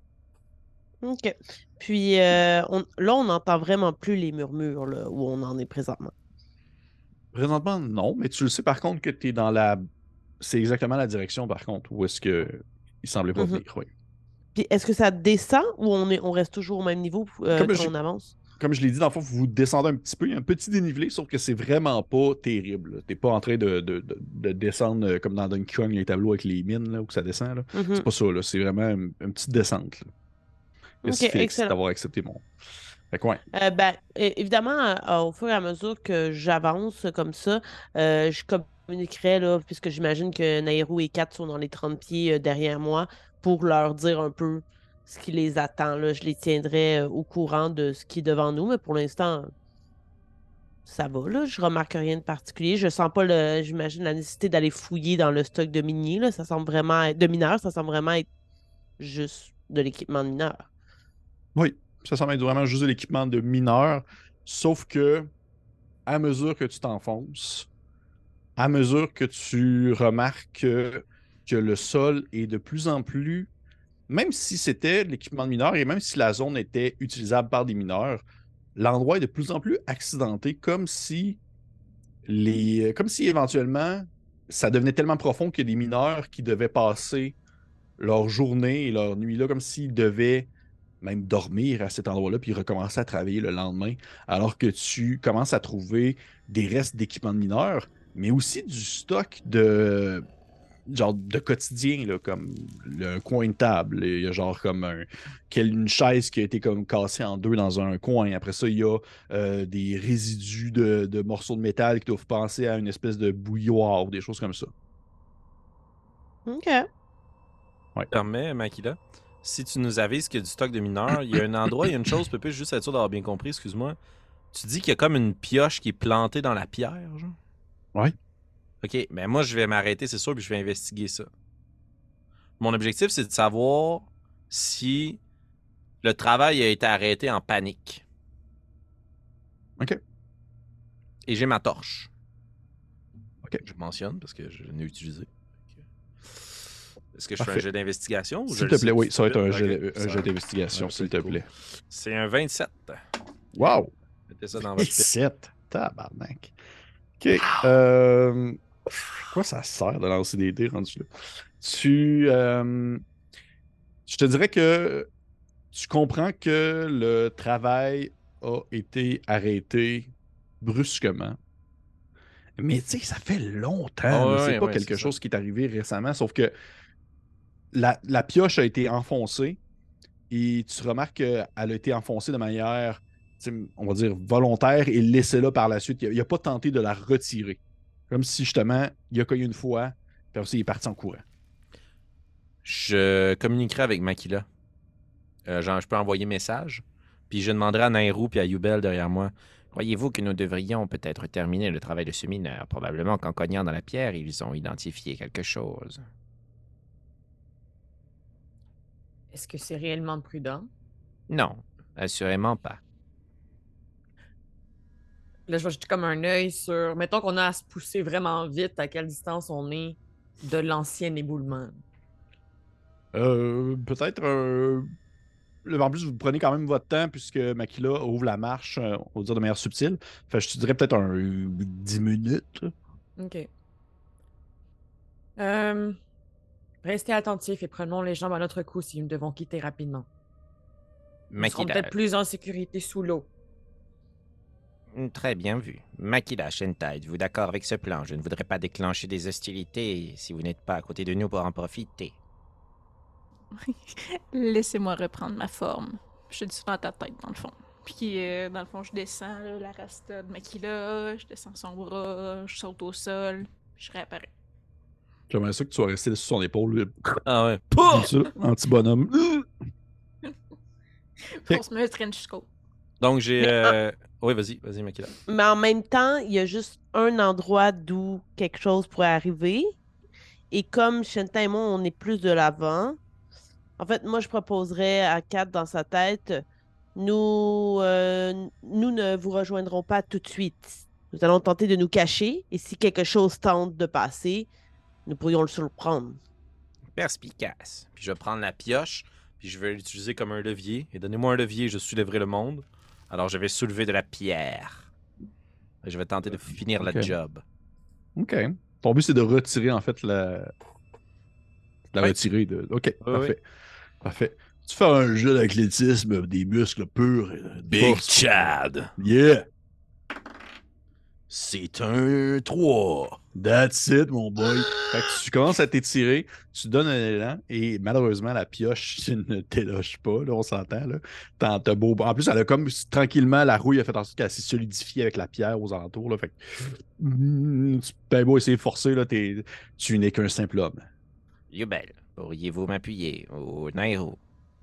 OK. Puis euh, on- là, on n'entend vraiment plus les murmures là, où on en est présentement. Présentement, non, mais tu le sais par contre que tu es dans la. C'est exactement la direction, par contre, où est-ce que il semblait pas Mhm. venir. oui. Puis est-ce que ça descend ou on, est, on reste toujours au même niveau euh, quand on avance? Comme je l'ai dit, dans le fond, vous descendez un petit peu. Il y a un petit dénivelé, sauf que c'est vraiment pas terrible. Tu n'es pas en train de, de- de- de descendre euh, comme dans Donkey Kong, les tableaux avec les mines, là, où ça descend. Mhm. C'est pas ça, là. C'est vraiment une, une petite descente. Là. Merci d'avoir accepté mon. Fait que ouais. Euh, ben, évidemment, euh, au fur et à mesure que j'avance comme ça, euh, je communiquerai, là, puisque j'imagine que Nairou et Kat sont dans les 30 pieds derrière moi, pour leur dire un peu ce qui les attend. Je les tiendrai euh, au courant de ce qui est devant nous, mais pour l'instant, ça va. Là. Je remarque rien de particulier. Je sens pas, j'imagine, la nécessité d'aller fouiller dans le stock de miniers. Ça semble vraiment être, de mineurs, ça semble vraiment être juste de l'équipement de mineurs. Oui, ça semble être vraiment juste de l'équipement de mineur, sauf que à mesure que tu t'enfonces, à mesure que tu remarques que, que le sol est de plus en plus, même si c'était l'équipement de mineur et même si la zone était utilisable par des mineurs, l'endroit est de plus en plus accidenté, comme si les, comme si éventuellement ça devenait tellement profond qu'il y a des mineurs qui devaient passer leur journée et leur nuit là, comme s'ils devaient même dormir à cet endroit-là, puis recommencer à travailler le lendemain, alors que tu commences à trouver des restes d'équipements de mineurs, mais aussi du stock de genre de quotidien, là, comme le coin de table. Il y a genre comme un, une chaise qui a été comme cassée en deux dans un coin. Après ça, il y a euh, des résidus de, de morceaux de métal qui doivent penser à une espèce de bouilloire ou des choses comme ça. OK. permets, Makila, si tu nous avises qu'il y a du stock de mineurs, il y a un endroit, il y a une chose, Pépé, juste être sûr d'avoir bien compris, excuse-moi. Tu dis qu'il y a comme une pioche qui est plantée dans la pierre, genre? Ouais. Ok, mais moi, je vais m'arrêter, c'est sûr, puis je vais investiguer ça. Mon objectif, c'est de savoir si le travail a été arrêté en panique. Ok. Et j'ai ma torche. Ok. Je mentionne parce que je l'ai utilisée. Est-ce que je fais un jet d'investigation S'il te plaît, oui, ça va être un jet d'investigation, s'il te plaît. C'est un 27. Wow! Mettez ça dans votre pièce. 7. Tabarnak. OK. Euh, quoi ça sert de lancer des dés rendu là? Tu. euh, je te dirais que tu comprends que le travail a été arrêté brusquement. Mais tu sais, ça fait longtemps. Ah c'est ouais, pas ouais, quelque ça. chose qui est arrivé récemment, sauf que la, la pioche a été enfoncée et tu remarques qu'elle a été enfoncée de manière on va dire, volontaire et laissé là par la suite. Il n'a pas tenté de la retirer. Comme si justement, il a cogné une fois, puis aussi il est parti en courant. Je communiquerai avec Makila. Euh, genre, je peux envoyer message. Puis je demanderai à Nairou puis à Yubel derrière moi. Croyez-vous que nous devrions peut-être terminer le travail de ce mineur? Probablement qu'en cognant dans la pierre, ils ont identifié quelque chose. Est-ce que c'est réellement prudent? Non, assurément pas. Là, je vais jeter comme un œil sur. Mettons qu'on a à se pousser vraiment vite, à quelle distance on est de l'ancien éboulement. Euh, Peut-être un. le- En plus, vous prenez quand même votre temps puisque Makila ouvre la marche, euh, on va dire de manière subtile. Fait que je te dirais peut-être un 10 minutes. OK. Euh, restez attentifs et prenons les jambes à notre cou si nous devons quitter rapidement. Nous serons Makila, peut-être plus en sécurité sous l'eau. Hmm, très bien vu. Makila Shentai, êtes-vous d'accord avec ce plan? Je ne voudrais pas déclencher des hostilités si vous n'êtes pas à côté de nous pour en profiter. Laissez-moi reprendre ma forme. Je suis dans ta tête, dans le fond. Puis, euh, dans le fond, je descends là, la rasta de Makila, je descends son bras, je saute au sol, je réapparais. J'aimerais ça que tu sois resté sur son épaule, Ah ouais. comme ça, anti-bonhomme. Pour se mettre coat. Donc j'ai. Ah. euh, Oui, vas-y, vas-y, Makila. Mais en même temps, il y a juste un endroit d'où quelque chose pourrait arriver. Et comme Shenton et moi, on est plus de l'avant, en fait, moi, je proposerais à Kat dans sa tête, nous, euh, nous ne vous rejoindrons pas tout de suite. Nous allons tenter de nous cacher. Et si quelque chose tente de passer, nous pourrions le surprendre. Perspicace. Puis je vais prendre la pioche, puis puis je vais l'utiliser comme un levier. Et donnez-moi un levier, je soulèverai le monde. Alors je vais soulever de la pierre. Et je vais tenter de finir Ok. la job. OK. Ton but, c'est de retirer, en fait, la. La Oui. retirer de. OK, Oui, parfait. Parfait. Tu fais un jeu d'athlétisme, des muscles purs. force. Chad! Yeah! C'est un 3. That's it, mon boy. Fait que tu commences à t'étirer, tu donnes un élan et malheureusement, la pioche tu ne t'éloge pas. Là, on s'entend. Là. T'as beau... En plus, elle a comme tranquillement, la rouille a fait en sorte qu'elle s'est solidifiée avec la pierre aux alentours. Là. Fait que, Mm, tu ben beau essayer de forcer, là, t'es- tu n'es qu'un simple homme. Yubel, pourriez-vous m'appuyer? Au Nairo?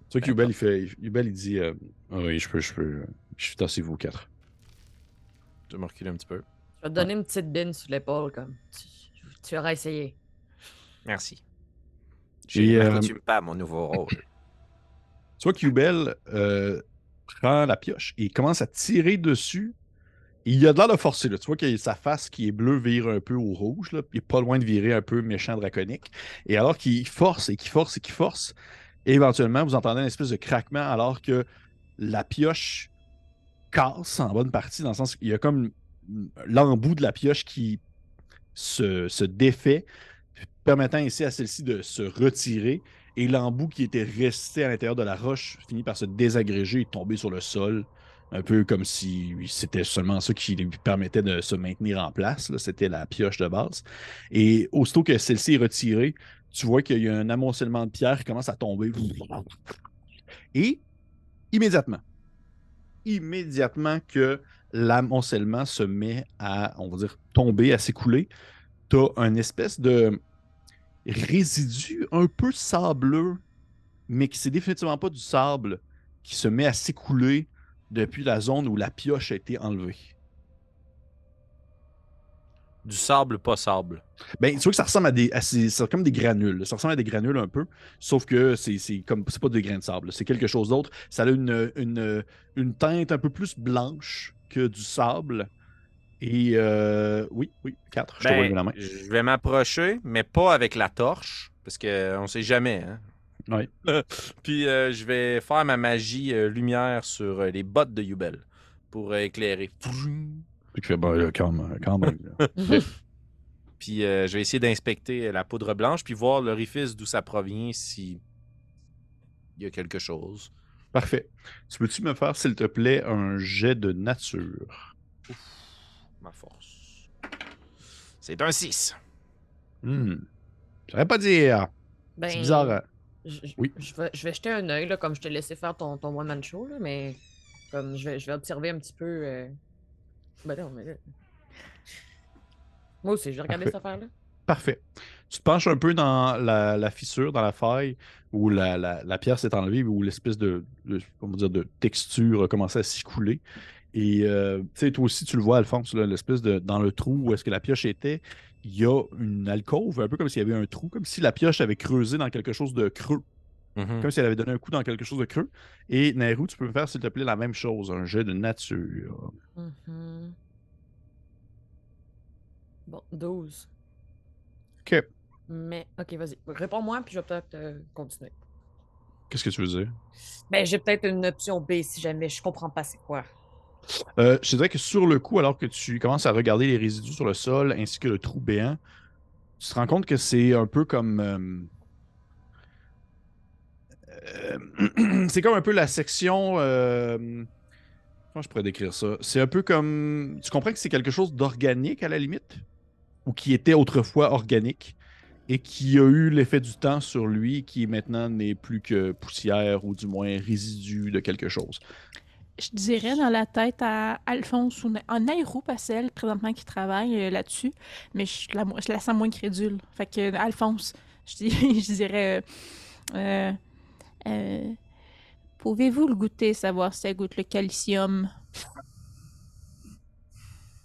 Tu vois que Yubel, il fait. Yubel, il dit euh, Ah Oui, je peux, je peux. Je suis tassé vous quatre. Je vais me reculer un petit peu. Je vais te donner une petite bine sur l'épaule, comme. Tu, tu auras essayé. Merci. Euh, m'accoutume pas à mon nouveau rôle. Tu vois que Yubel euh, prend la pioche et il commence à tirer dessus. Et il a de l'air de forcer. Là. Tu vois que sa face qui est bleue vire un peu au rouge. Là. Il est pas loin de virer un peu méchant draconique. Et alors qu'il force et qu'il force et qu'il force, éventuellement, vous entendez une espèce de craquement alors que la pioche casse en bonne partie, dans le sens qu'il y a comme l'embout de la pioche qui se, défait, permettant ainsi à celle-ci de se retirer. Et l'embout qui était resté à l'intérieur de la roche finit par se désagréger et tomber sur le sol. Un peu comme si c'était seulement ça qui lui permettait de se maintenir en place. C'était la pioche de base. Et aussitôt que celle-ci est retirée, tu vois qu'il y a un amoncellement de pierres qui commence à tomber. Et immédiatement, immédiatement que l'amoncellement se met à, on va dire, tomber, à s'écouler, tu as un espèce de résidu un peu sableux, mais qui c'est définitivement pas du sable qui se met à s'écouler depuis la zone où la pioche a été enlevée. Du sable, pas sable. Ben, tu vois que ça ressemble à des. c'est comme des granules. Ça ressemble à des granules un peu, sauf que c'est c'est comme. C'est pas des grains de sable. C'est quelque chose d'autre. Ça a une, une, une teinte un peu plus blanche que du sable. Et euh, oui, oui, 4. Je te vois Ben, lever la main. je vais m'approcher, mais pas avec la torche, parce qu'on sait jamais. Hein? Ouais. Puis euh, je vais faire ma magie euh, lumière sur les bottes de Yubel pour éclairer. Puis fais, ben, là. Puis je vais essayer d'inspecter la poudre blanche, puis voir l'orifice d'où ça provient, si il y a quelque chose. Parfait. Tu peux-tu me faire, s'il te plaît, un jet de nature? Ma force. C'est un 6. Hmm. J'aurais pas dire. Ben, C'est bizarre. hein? Je, je- Oui. je vais, je vais jeter un œil, là, comme je t'ai laissé faire ton, ton one-man show, là, mais comme je vais, je vais observer un petit peu. euh, Ben non, mais là. Moi aussi, je vais regarder Parfait. cette affaire-là. Parfait. Tu te penches un peu dans la, la fissure, dans la faille, où la, la- la pierre s'est enlevée, où l'espèce de, de- comment dire, de texture a commencé à s'écouler. Et euh, toi aussi, tu le vois, Alphonse, là, l'espèce de. Dans le trou où est-ce que la pioche était, il y a une alcôve, un peu comme s'il y avait un trou, comme si la pioche avait creusé dans quelque chose de creux. Mhm. Comme si elle avait donné un coup dans quelque chose de creux. Et Nairou, tu peux me faire, s'il te plaît, la même chose, un jet de nature. Mhm. Bon, 12. OK. Mais, ok, vas-y. Réponds-moi, puis je vais peut-être euh, continuer. Qu'est-ce que tu veux dire? Ben, j'ai peut-être une option B si jamais je comprends pas c'est quoi. Euh, je dirais que sur le coup, alors que tu commences à regarder les résidus sur le sol ainsi que le trou béant, tu te rends compte que c'est un peu comme. euh, euh, c'est comme un peu la section. comment je pourrais décrire ça? C'est un peu comme. Tu comprends que c'est quelque chose d'organique à la limite? Ou qui était autrefois organique? Et qui a eu l'effet du temps sur lui qui maintenant n'est plus que poussière ou du moins résidu de quelque chose. Je dirais dans la tête à Alphonse ou à Nairou, elle présentement qui travaille euh, là-dessus, mais je la, mo- je la sens moins crédule. Fait que euh, Alphonse, je, dis- je dirais euh, Pouvez-vous le goûter, savoir si ça goûte le calcium?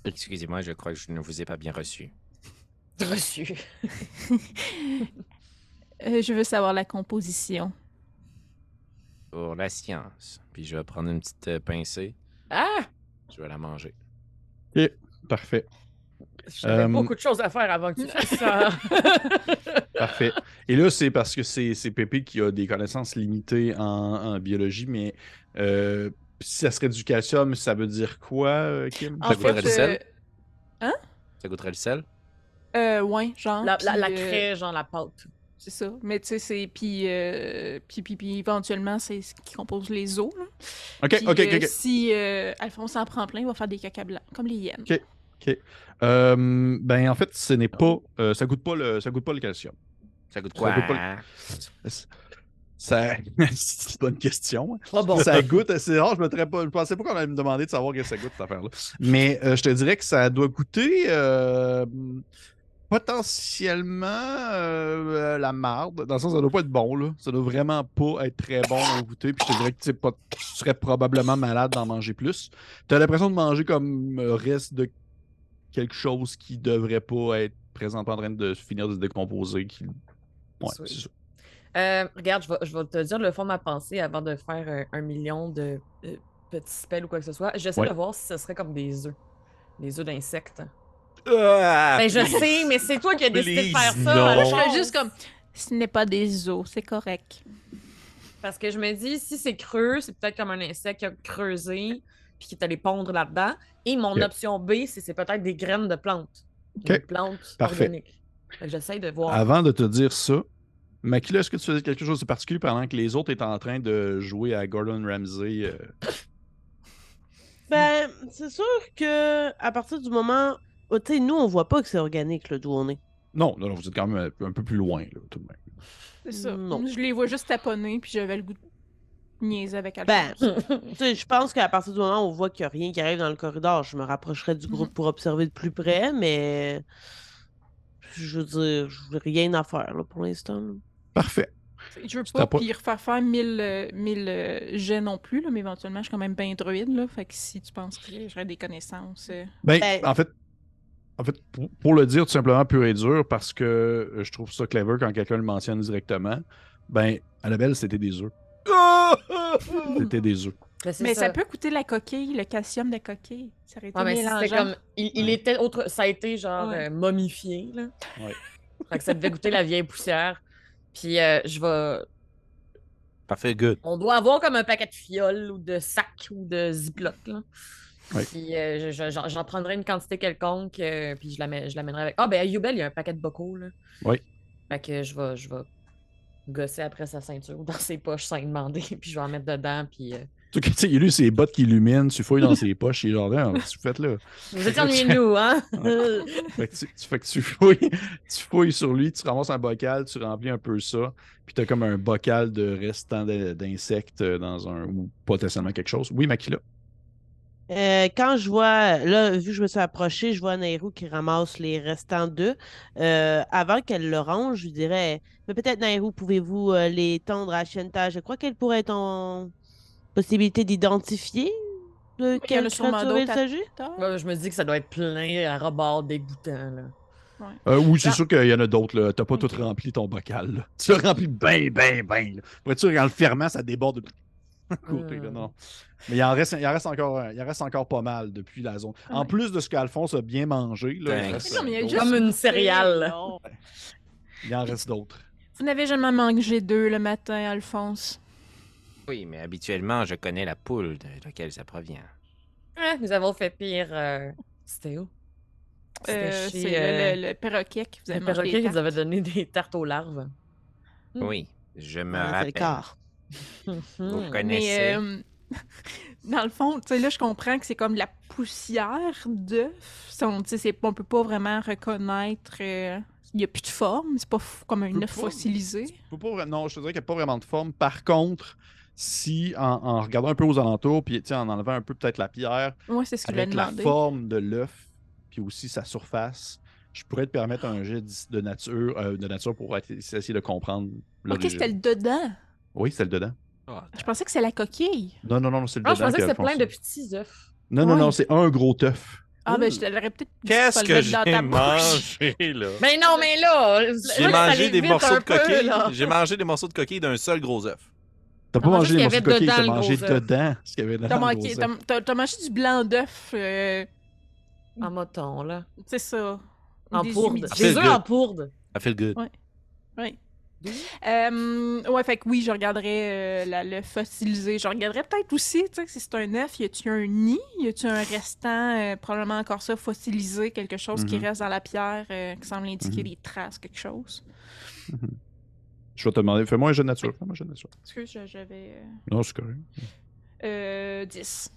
Excusez-moi, je crois que je ne vous ai pas bien reçu. Reçu. Euh, je veux savoir la composition. Pour la science. Puis je vais prendre une petite euh, pincée. Ah! Je vais la manger. Parfait. J'avais Euh, beaucoup de choses à faire avant que tu fasses ça. Parfait. Et là, c'est parce que c'est c'est Pépé qui a des connaissances limitées en, en biologie, mais euh, si ça serait du calcium, ça veut dire quoi, Kim? En Ça goûterait fait, le sel? euh, Ça goûterait le sel? Euh, ouais, genre. la, la, euh, craie, genre la pâte. C'est ça. Mais tu sais, c'est. Puis, euh, puis, puis, puis éventuellement, c'est ce qui compose les os. là. Ok, Puis, ok, ok. euh, ok. Si euh, Alphonse en prend plein, il va faire des caca blancs, comme les hyènes. Ok. Euh, ben, en fait, ce n'est pas. euh, ça goûte pas le, ça goûte pas le calcium. Ça goûte Ça quoi? goûte pas Ça, c'est une bonne question. Pas bon. Ça goûte, c'est rare, je me pas, je pensais pas qu'on allait me demander de savoir que ça goûte cette affaire-là. Mais euh, je te dirais que ça doit goûter euh, potentiellement euh, la marde. Dans le sens, ça doit pas être bon, là. Ça doit vraiment pas être très bon à goûter. Puis je te dirais que pas- tu serais probablement malade d'en manger plus. Tu as l'impression de manger comme euh, reste de quelque chose qui devrait pas être présentement en train de finir de se décomposer. Qui... Ouais, c'est ça. Euh, regarde, je vais, je vais te dire le fond de ma pensée avant de faire un million de euh, petits spells ou quoi que ce soit. J'essaie Ouais. de voir si ce serait comme des œufs. Des œufs d'insectes. Ah, Ben, je sais, mais c'est toi qui as décidé de Please, faire ça. non. Moi, je serais base. juste comme. Ce n'est pas des os, c'est correct. Parce que je me dis, si c'est creux, c'est peut-être comme un insecte qui a creusé puis qui est allé pondre là-dedans. Et mon option B, c'est c'est peut-être des graines de plantes. Ok. Des plantes Parfait. organiques. Fait que J'essaie de voir. Avant de te dire ça, Makila, est-ce que tu faisais quelque chose de particulier pendant que les autres étaient en train de jouer à Gordon Ramsay? euh? Ben, c'est sûr que à partir du moment. Oh, nous, on voit pas que c'est organique, là, d'où on est. Non, non, non, vous êtes quand même un, un peu plus loin, là, tout de même. C'est ça. Non. Je les vois juste taponner, puis j'avais le goût de niaiser avec. Ben, tu sais, je pense qu'à partir du moment où on voit qu'il n'y a rien qui arrive dans le corridor, je me rapprocherai du groupe pour observer de plus près, mais. Je veux dire, j'ai rien à faire, là, pour l'instant. Parfait. Je veux pas puis refaire faire 1000 euh, 1000 euh, jets non plus, là, mais éventuellement, je suis quand même bien druide. Là, fait que si tu penses que j'aurais des connaissances. euh, Ben, Ben- en fait, en fait pour, pour le dire tout simplement pur et dur, parce que euh, je trouve ça clever quand quelqu'un le mentionne directement, ben, Annabelle, c'était des œufs. C'était des œufs. Mais c'est Mais ça. peut coûter la coquille, le calcium de coquille. Ça aurait été Ouais, mais mélangeant. c'était comme. Il, il était autre. Ça a été genre Ouais. euh, momifié, là. Ouais. Fait que ça devait goûter la vieille poussière. Puis euh, je vais. Parfait, good. On doit avoir comme un paquet de fioles ou de sacs ou de ziplocs, Puis euh, je- je- j'en prendrai une quantité quelconque, euh, puis je l'amè- je l'amènerai avec. Ah, ben à Yubel, il y a un paquet de bocaux, là. Oui. Fait que je vais, je vais gosser après sa ceinture ou dans ses poches sans demander, puis je vais en mettre dedans, puis. euh, Tu sais, tu sais, il a lu ses bottes qui illuminent, tu fouilles dans ses poches, il est genre, que tu fais là? Vous étiez ennuyés nous, hein? Fait que tu, tu- fait que tu fouilles, tu fouilles sur lui, tu ramasses un bocal, tu remplis un peu ça, puis tu as comme un bocal de restants de- d'insectes euh, dans un. ou potentiellement quelque chose. Oui, Makila. Euh, quand je vois, là, vu que je me suis approché, je vois Nairou qui ramasse les restants d'œufs. Euh, avant qu'elle le range, je lui dirais Mais peut-être, Nairou, pouvez-vous euh, les tendre à Shenta? Je crois qu'elle pourrait être en possibilité d'identifier de en quelle créature il s'agit. Je me dis que ça doit être plein à rebord dégoûtant, là. Euh, oui, c'est Ah. sûr qu'il y en a d'autres. là. T'as pas tout rempli ton bocal. là. Tu l'as rempli bien, bien, bien. Pour être sûr qu'en le fermant, ça déborde de côté. là, non. Mais il en, reste, il, en reste encore, il en reste encore pas mal depuis la zone. En Ouais. plus de ce qu'Alphonse a bien mangé, là, il, Thanks. reste, Non, mais il y a d'autres. juste- Comme une céréale. Non. il en reste d'autres. Vous n'avez jamais mangé d'œufs le matin, Alphonse? Oui, mais habituellement, je connais la poule de laquelle ça provient. Ah, nous avons fait pire. euh, C'était où? C'était Euh, chez, c'est euh, le, le- le perroquet qui vous le a mangé perroquet qui nous tartes. avait donné des tartes aux larves. Oui, je me Ah, rappelle. Vous Hmm. connaissez. Mais euh, dans le fond, tu sais, là, je comprends que c'est comme la poussière d'œuf. On, tu sais, c'est- on peut pas vraiment reconnaître. euh, Il n'y a plus de forme. C'est pas f- comme un peut œuf pas. fossilisé. Faut pas vra- non, je te dirais qu'il n'y a pas vraiment de forme. Par contre, si en, en regardant un peu aux alentours, puis tu sais, en enlevant un peu peut-être la pierre, Moi, c'est ce que je avec la forme de l'œuf, puis aussi sa surface, je pourrais te permettre un jet d'i- de nature, euh, de nature pour être- essayer de comprendre Ok, l'origine. c'était le dedans? Oui, c'est le dedans. Ah, Je pensais que c'est la coquille. Non, non, non, c'est le Ah, dedans. je pensais que c'était plein de petits œufs. Non, non, Ouais. non, c'est un gros œuf. Ah, ben, je te l'aurais peut-être Qu'est-ce que j'ai mangé, là? Mais non, mais là! J'ai mangé des morceaux de coquille. là. J'ai mangé des morceaux de coquille d'un seul gros œuf. T'as pas Ah, mangé y morceaux de coquille, t'as mangé dedans ce qu'il y avait dedans. t'as- mangé du blanc d'œuf. euh, En moton, là. C'est ça. En Des pourde. Des œufs en pourde. I feel good. Ouais. Oui. Euh, ouais, fait que oui, je regarderais euh, la- le fossilisé. Je regarderais peut-être aussi, tu sais, si c'est un œuf, y a-tu un nid? Y a-tu un restant, euh, probablement encore ça, fossilisé, quelque chose qui Mhm. reste dans la pierre, euh, qui semble indiquer Mhm. des traces, quelque chose? Je vais te demander, fais-moi un jeu de nature. Fais-moi un jeu de nature. Excuse, je- euh, Non, c'est correct. Euh, 10.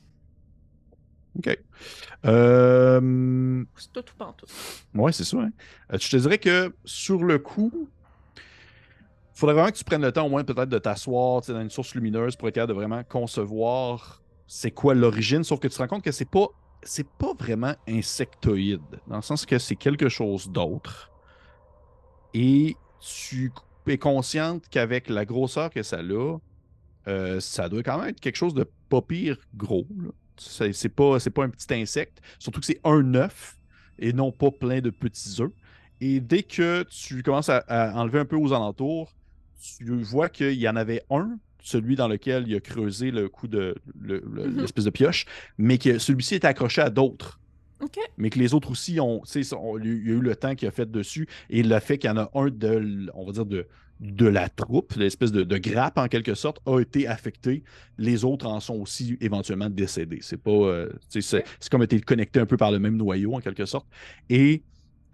OK. Euh, C'est tout ou pas tout. Ouais, c'est ça. hein. Euh, je te dirais que sur le coup, il faudrait vraiment que tu prennes le temps au moins peut-être de t'asseoir dans une source lumineuse pour être capable de vraiment concevoir c'est quoi l'origine, sauf que tu te rends compte que c'est pas c'est pas vraiment insectoïde, dans le sens que c'est quelque chose d'autre. Et tu es consciente qu'avec la grosseur que ça a, euh, ça doit quand même être quelque chose de pas pire gros. C'est pas, pas un petit insecte, surtout que c'est un œuf et non pas plein de petits œufs. Et dès que tu commences à, à enlever un peu aux alentours, tu vois qu'il y en avait un, celui dans lequel il a creusé le coup de le- le- Mhm. l'espèce de pioche, mais que celui-ci est accroché à d'autres. OK. Mais que les autres aussi ont, il y a eu le temps qu'il a fait dessus et le fait qu'il y en a un de, on va dire, de, de la troupe, l'espèce de, de grappe en quelque sorte, a été affecté. Les autres en sont aussi éventuellement décédés. C'est pas, euh, c'est comme été connecté un peu par le même noyau en quelque sorte. Et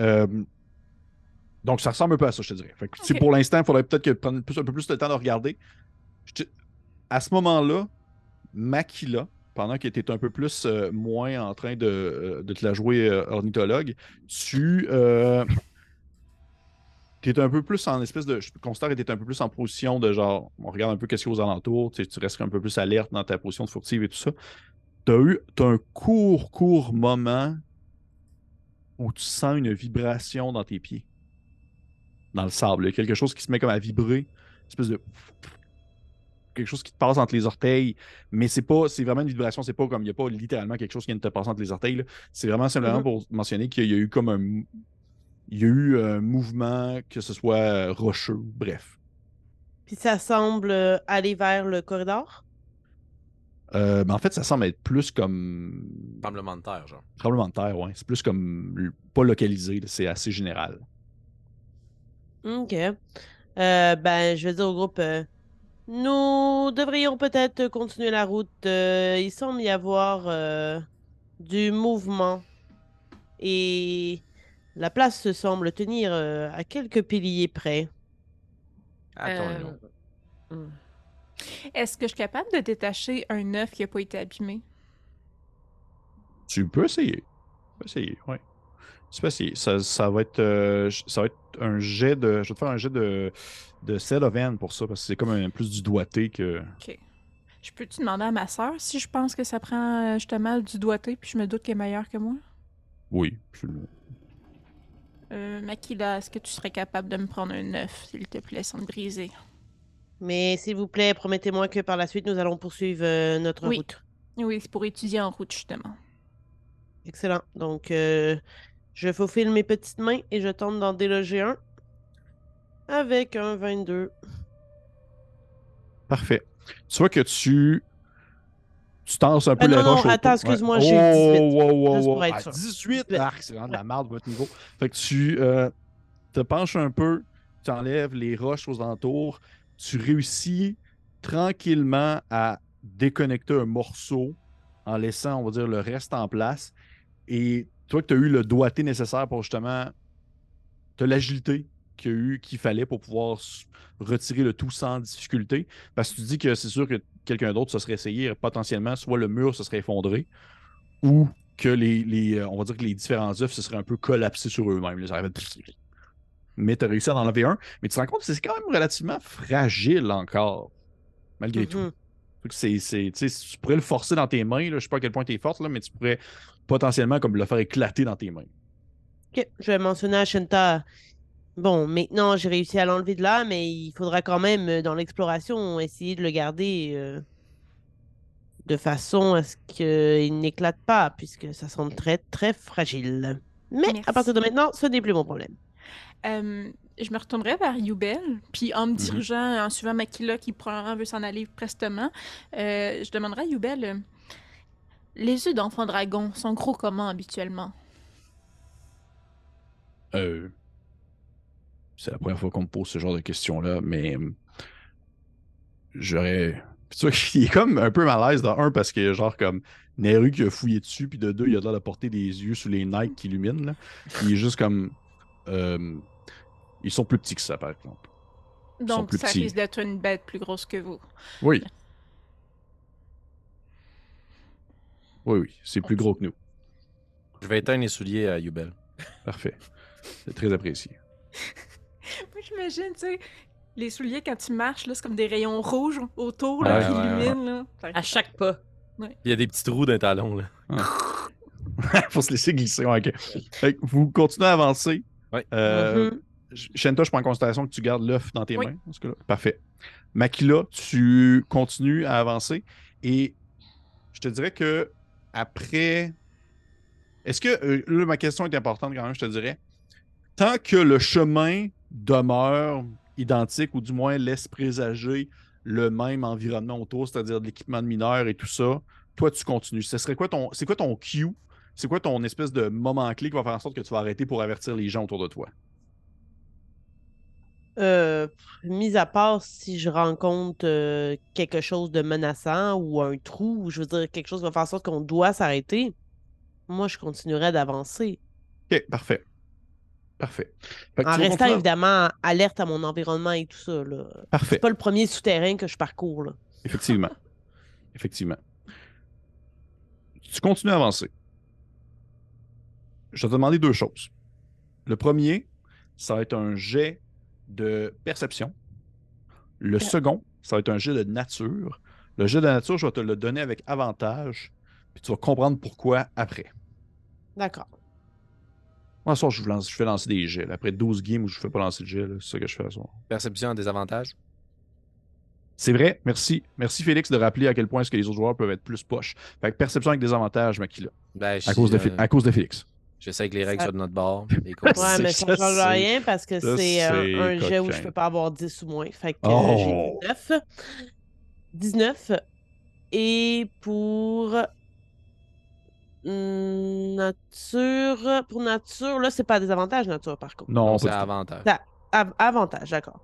euh, donc ça ressemble un peu à ça, je te dirais. Fait que. Pour l'instant, il faudrait peut-être que prendre un peu plus de temps de regarder. Te- À ce moment-là, Makila, pendant que tu étais un peu plus euh, moins en train de, euh, de te la jouer euh, ornithologue, tu euh, es un peu plus en espèce de. Je constate que tu un peu plus en position de genre, on regarde un peu qu'est-ce qu'il y a aux alentours, tu, restes un peu plus alerte dans ta position de furtive et tout ça. Tu as eu t'as un court, court moment où tu sens une vibration dans tes pieds, dans le sable. Il y a quelque chose qui se met comme à vibrer, une espèce de quelque chose qui te passe entre les orteils, mais c'est pas, c'est vraiment une vibration, c'est pas comme, il n'y a pas littéralement quelque chose qui vient de te passer entre les orteils, c'est vraiment simplement Mhm. pour mentionner qu'il y a eu comme un, il y a eu un mouvement, que ce soit euh, rocheux, bref. Puis ça semble euh, aller vers le corridor? Euh, mais en fait, ça semble être plus comme Tremblement de terre, genre. tremblement de terre, ouais. C'est plus comme pas localisé, c'est assez général. OK. Euh, ben, je vais dire au groupe, euh, nous devrions peut-être continuer la route. Euh, il semble y avoir euh, du mouvement et la place se semble tenir euh, à quelques piliers près. Attends, Euh, hmm. Est-ce que je suis capable de détacher un œuf qui n'a pas été abîmé? Tu peux essayer. Tu peux essayer, ouais. Tu peux essayer. Ça, ça va être, euh, ça va être un jet de. Je vais te faire un jet de, de of Hand pour ça, parce que c'est comme un, plus du doigté que. OK. Je peux-tu demander à ma sœur si je pense que ça prend euh, justement du doigté, puis je me doute qu'elle est meilleure que moi? Oui, absolument. Euh, Makila, est-ce que tu serais capable de me prendre un œuf, s'il te plaît, sans le briser? Mais s'il vous plaît, promettez-moi que par la suite, nous allons poursuivre euh, notre Oui. route. Oui, c'est pour étudier en route, justement. Excellent. Donc, euh, je faufile mes petites mains et je tente d'en déloger un avec un 22. Parfait. Tu vois que tu. Tu tenses un peu Ah non, non, roches. autour. attends, excuse-moi, Ouais. j'ai eu 18, Oh, pour être Ah, sûr. 18! 18. Arc, c'est vraiment de la merde, votre niveau. Fait que tu euh, te penches un peu, tu enlèves les roches aux alentours, tu réussis tranquillement à déconnecter un morceau en laissant, on va dire, le reste en place. Et toi, que tu as eu le doigté nécessaire pour justement. Tu as l'agilité qu'il eu, qu'il fallait pour pouvoir retirer le tout sans difficulté. Parce que tu dis que c'est sûr que quelqu'un d'autre se serait essayé, potentiellement, soit le mur se serait effondré, ou que les, les, euh, on va dire que les différents œufs se seraient un peu collapsés sur eux-mêmes. Mais tu as réussi à en enlever un. Mais tu te rends compte que c'est quand même relativement fragile encore, malgré tout. Mhm. Fait que c'est, tu pourrais le forcer dans tes mains, là, je sais pas à quel point tu es forte, là, mais tu pourrais potentiellement comme le faire éclater dans tes mains. Ok, je vais mentionner à Shenta. Bon, maintenant j'ai réussi à l'enlever de là, mais il faudra quand même, euh, dans l'exploration, essayer de le garder euh, de façon à ce qu'il n'éclate pas, puisque ça semble très très fragile. Mais à partir de maintenant, ce n'est plus mon problème. Euh, je me retournerai vers Youbel, puis en me dirigeant, en suivant Makila qui probablement veut s'en aller prestement, euh, je demanderai à Youbel euh, les œufs d'enfant dragon sont gros comment habituellement? Euh, c'est la première fois qu'on me pose ce genre de questions-là, mais euh, j'aurais. Tu vois, il est comme un peu mal à l'aise de un parce que genre comme Neru qui a fouillé dessus, puis de deux, il a l'air de porter des yeux sous les Nike qui illuminent. Là. Il est juste comme. euh, ils sont plus petits que ça, par exemple. Ils Donc, ça risque d'être une bête plus grosse que vous. Oui. Oui, oui, c'est plus gros que nous. Je vais éteindre les souliers à Yubel. Parfait. C'est très apprécié. Moi, j'imagine, tu sais, les souliers, quand tu marches, là, c'est comme des rayons rouges autour, là, ouais, qui ouais, illuminent, là. À chaque pas. Il y a des petits trous dans les talons. Là. Faut se laisser glisser. ouais, ok. Fait que vous continuez à avancer. Ouais. Euh, Shenta, je prends en considération que tu gardes l'œuf dans tes Oui. mains. dans ce cas-là. Parfait. Makila, tu continues à avancer. Et je te dirais que après. Est-ce que. euh, là, ma question est importante quand même, je te dirais. Tant que le chemin demeure identique, ou du moins laisse présager le même environnement autour, c'est-à-dire de l'équipement de mineurs et tout ça, toi, tu continues. Ce serait quoi. C'est quoi ton cue? C'est quoi ton espèce de moment clé qui va faire en sorte que tu vas arrêter pour avertir les gens autour de toi? Euh, mis à part si je rencontre euh, quelque chose de menaçant ou un trou, ou je veux dire quelque chose qui va faire en sorte qu'on doit s'arrêter, moi je continuerai d'avancer. OK, parfait. Parfait. En restant évidemment alerte à mon environnement et tout ça. là. Parfait. C'est pas le premier souterrain que je parcours. Là. Effectivement. Effectivement. Tu continues à avancer. Je vais te demander deux choses. Le premier, ça va être un jet de perception. Le second, ça va être un jet de nature. Le jet de nature, je vais te le donner avec avantage, puis tu vas comprendre pourquoi après. D'accord. Moi, ce soir, je, vous lance- je fais lancer des jets. là. Après 12 games où je ne fais pas lancer de jet, c'est ça que je fais à ce soir. Perception a des avantages. C'est vrai, merci. Merci Félix de rappeler à quel point est-ce que les autres joueurs peuvent être plus poches. Fait que perception avec des avantages, Makila. Ben, À cause de, Fi- euh, à cause de Félix. J'essaie que les règles Ça- soient de notre bord. et Ouais, mais ça ça, ne change rien parce que ça, c'est un, un jet où je coquin. peux pas avoir 10 ou moins. Fait que euh, Oh. j'ai 9. 19. Et pour nature. Pour nature, là, c'est pas des avantages nature par contre. Non, c'est avantage. Ça- Av- avantage, d'accord.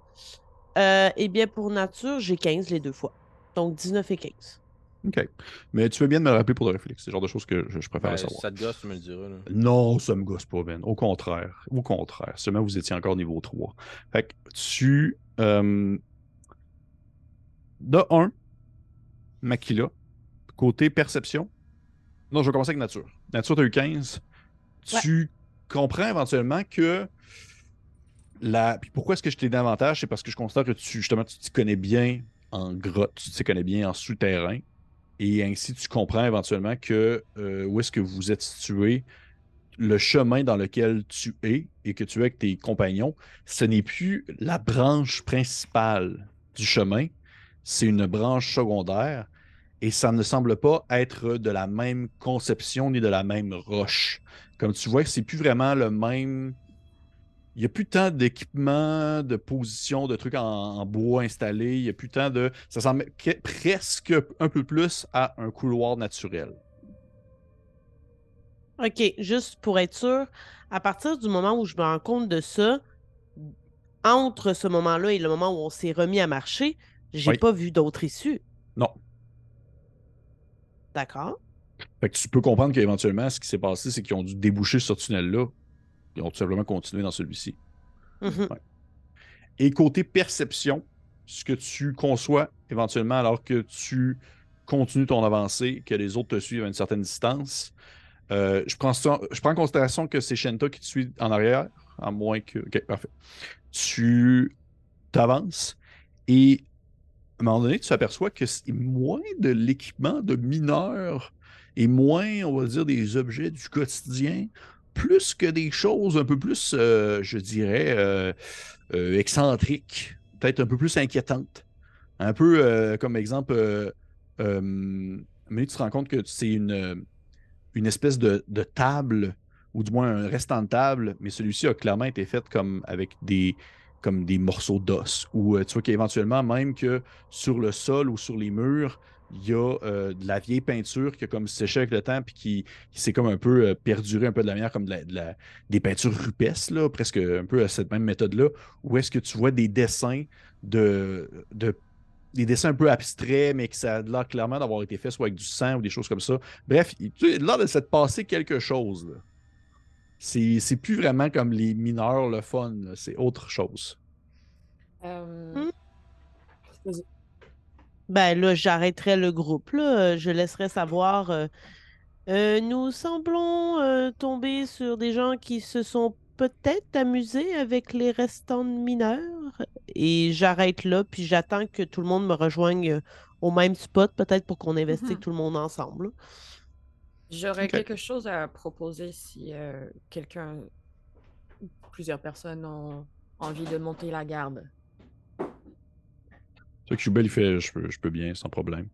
Euh, eh bien, pour nature, j'ai 15 les deux fois. Donc 19 et 15. OK. Mais tu fais bien de me le rappeler pour le réflexe. C'est le genre de choses que je, je préfère Ben, savoir. ça te gosse, tu me le diras. là. Non, ça me gosse pas, Ben. Au contraire. Au contraire. Seulement, vous étiez encore niveau 3. Fait que tu. euh, de 1, Makila. Côté perception. Non, je vais commencer avec nature. Nature, tu as eu 15. Tu comprends éventuellement que. La... Puis pourquoi est-ce que je t'ai davantage? C'est parce que je constate que tu, justement, tu t'y connais bien en grotte, tu t'y connais bien en souterrain. Et ainsi, tu comprends éventuellement que euh, où est-ce que vous êtes situé, le chemin dans lequel tu es et que tu es avec tes compagnons, ce n'est plus la branche principale du chemin, c'est une branche secondaire et ça ne semble pas être de la même conception ni de la même roche. Comme tu vois, c'est plus vraiment le même. Il n'y a plus tant d'équipements, de positions, de trucs en, en bois installés. Il n'y a plus tant de. Ça semble que- presque un peu plus à un couloir naturel. OK, juste pour être sûr, à partir du moment où je me rends compte de ça, entre ce moment-là et le moment où on s'est remis à marcher, j'ai Oui. pas vu d'autre issue. Non. D'accord. Fait que tu peux comprendre qu'éventuellement, ce qui s'est passé, c'est qu'ils ont dû déboucher sur ce tunnel-là. Ils ont tout simplement continué dans celui-ci. Mhm. Et côté perception, ce que tu conçois éventuellement alors que tu continues ton avancée, que les autres te suivent à une certaine distance, euh, je, prends je prends en considération que c'est Shenta qui te suit en arrière, à moins que. Ok, parfait. Tu t'avances et à un moment donné, tu t'aperçois que c'est moins de l'équipement de mineurs et moins, on va dire, des objets du quotidien, plus que des choses un peu plus, euh, je dirais, euh, euh, excentriques, peut-être un peu plus inquiétantes. Un peu comme exemple, mais tu te rends compte que c'est une, espèce de, de table, ou du moins un restant de table, mais celui-ci a clairement été fait comme avec des, comme des morceaux d'os. Ou tu vois qu'éventuellement, même que sur le sol ou sur les murs, il y a euh, de la vieille peinture qui a comme séché avec le temps puis qui, qui s'est comme un peu euh, perduré un peu de la manière comme de la- de la- des peintures rupestres, là, presque un peu à cette même méthode-là, où est-ce que tu vois des dessins de, de des dessins un peu abstraits, mais que ça a l'air clairement d'avoir été fait soit avec du sang ou des choses comme ça. Bref, il tu sais, il a l'air de s'être passé quelque chose. là. C'est c'est plus vraiment comme les mineurs, le fun, là, c'est autre chose. Euh, vas-y. Ben là, j'arrêterai le groupe. Là. Euh, Je laisserai savoir. euh, euh, nous semblons euh, tomber sur des gens qui se sont peut-être amusés avec les restants de mineurs. Et j'arrête là, puis j'attends que tout le monde me rejoigne au même spot, peut-être pour qu'on investigue Mhm. tout le monde ensemble. J'aurais quelque chose à proposer si euh, quelqu'un ou plusieurs personnes ont envie de monter la garde. Ce que Jubel, il fait, je peux, je peux bien, sans problème.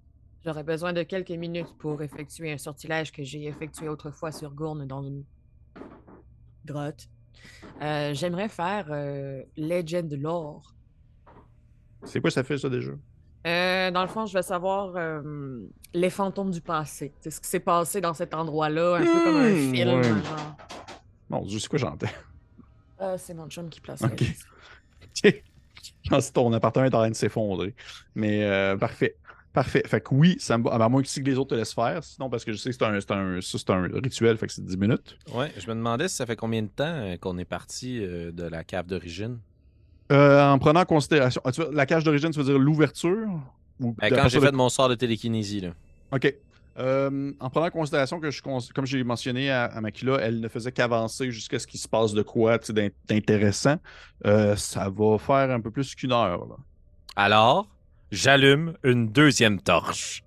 J'aurais besoin de quelques minutes pour effectuer un sortilège que j'ai effectué autrefois sur Gourne dans une grotte. Euh, J'aimerais faire euh, Legend Lore. C'est quoi ça fait, ça, déjà? Euh, dans le fond, je veux savoir euh, les fantômes du passé. C'est ce qui s'est passé dans cet endroit-là, un peu comme un Hmm, film. ouais. genre. Mon Dieu, c'est quoi j'entends? Euh, c'est mon chum qui place. Ok. pense que ton appartement est en train de s'effondrer. Mais euh, parfait. Parfait. Fait que oui, ça me À moins que si les autres te laissent faire. Sinon, parce que je sais que c'est un, un, ça, c'est un rituel, fait que c'est 10 minutes. Ouais, je me demandais si ça fait combien de temps euh, qu'on est parti euh, de la cave d'origine? Euh, en prenant en considération. ah, la cage d'origine, tu veux dire l'ouverture? Ou Ben, quand j'ai de- fait mon sort de télékinésie, là. OK. Euh, en prenant en considération que, je, comme j'ai mentionné à, à Makila, elle ne faisait qu'avancer jusqu'à ce qu'il se passe de quoi d'intéressant, euh, ça va faire un peu plus qu'une heure. là. Alors, j'allume une deuxième torche.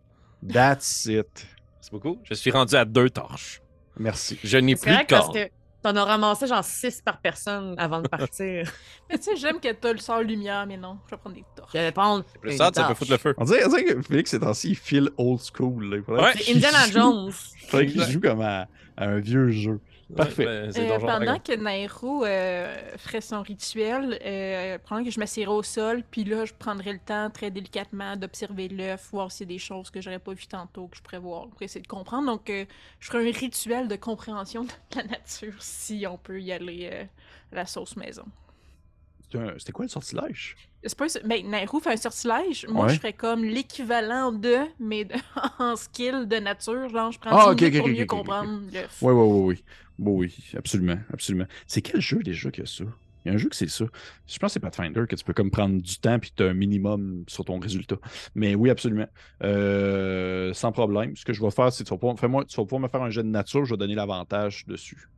That's it. C'est beaucoup. Je suis rendu à deux torches. Merci. Je n'ai plus de cordes. T'en as ramassé genre 6 par personne avant de partir. Mais tu sais, j'aime que t'as le sort lumière, mais non, je vais prendre des torches. Je vais prendre. Plus ça, ça peut foutre le feu. On dirait, on dirait que Félix, ces temps-ci, il file old school. là. Il Ouais. C'est Indiana joue- Jones. Il faudrait qu'il joue comme à, à un vieux jeu. Parfait. Ouais, ben, Euh, pendant que Nairo euh, ferait son rituel, euh, pendant que je m'assirais au sol, puis là, je prendrais le temps très délicatement d'observer l'œuf, voir s'il y a des choses que j'aurais pas vues tantôt, que je pourrais voir, pour essayer de comprendre. Donc, euh, je ferai un rituel de compréhension de la nature, si on peut y aller euh, à la sauce maison. C'était un- C'était quoi le sortilège? C'est pas un- ben, Nairo fait un sortilège. Moi, Ouais. je ferais comme l'équivalent de, mais de- en skill de nature. Genre, je prends Ah, 10 ok, minutes ok, pour mieux comprendre l'œuf. Oui, oui, oui, oui. Bon, oui, absolument, absolument. C'est quel jeu déjà que ça? Il y a un jeu que c'est ça. Je pense que c'est Pathfinder que tu peux comme prendre du temps puis tu as un minimum sur ton résultat. Mais oui, absolument. Euh, sans problème. Ce que je vais faire, c'est que tu vas pouvoir, fais-moi- tu vas pouvoir me faire un jet de nature, je vais donner l'avantage dessus.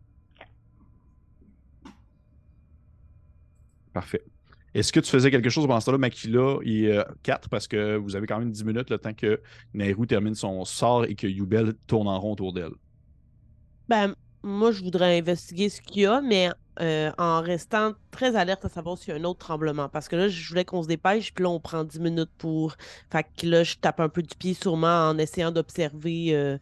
Parfait. Est-ce que tu faisais quelque chose pendant ce temps-là, Makila et 4 parce que vous avez quand même 10 minutes le temps que Nehru termine son sort et que Yubel tourne en rond autour d'elle? Ben, moi, je voudrais investiguer ce qu'il y a, mais euh, en restant très alerte à savoir s'il y a un autre tremblement. Parce que là, je voulais qu'on se dépêche, puis là, on prend 10 minutes pour. Fait que là, je tape un peu du pied, sûrement, en essayant d'observer euh,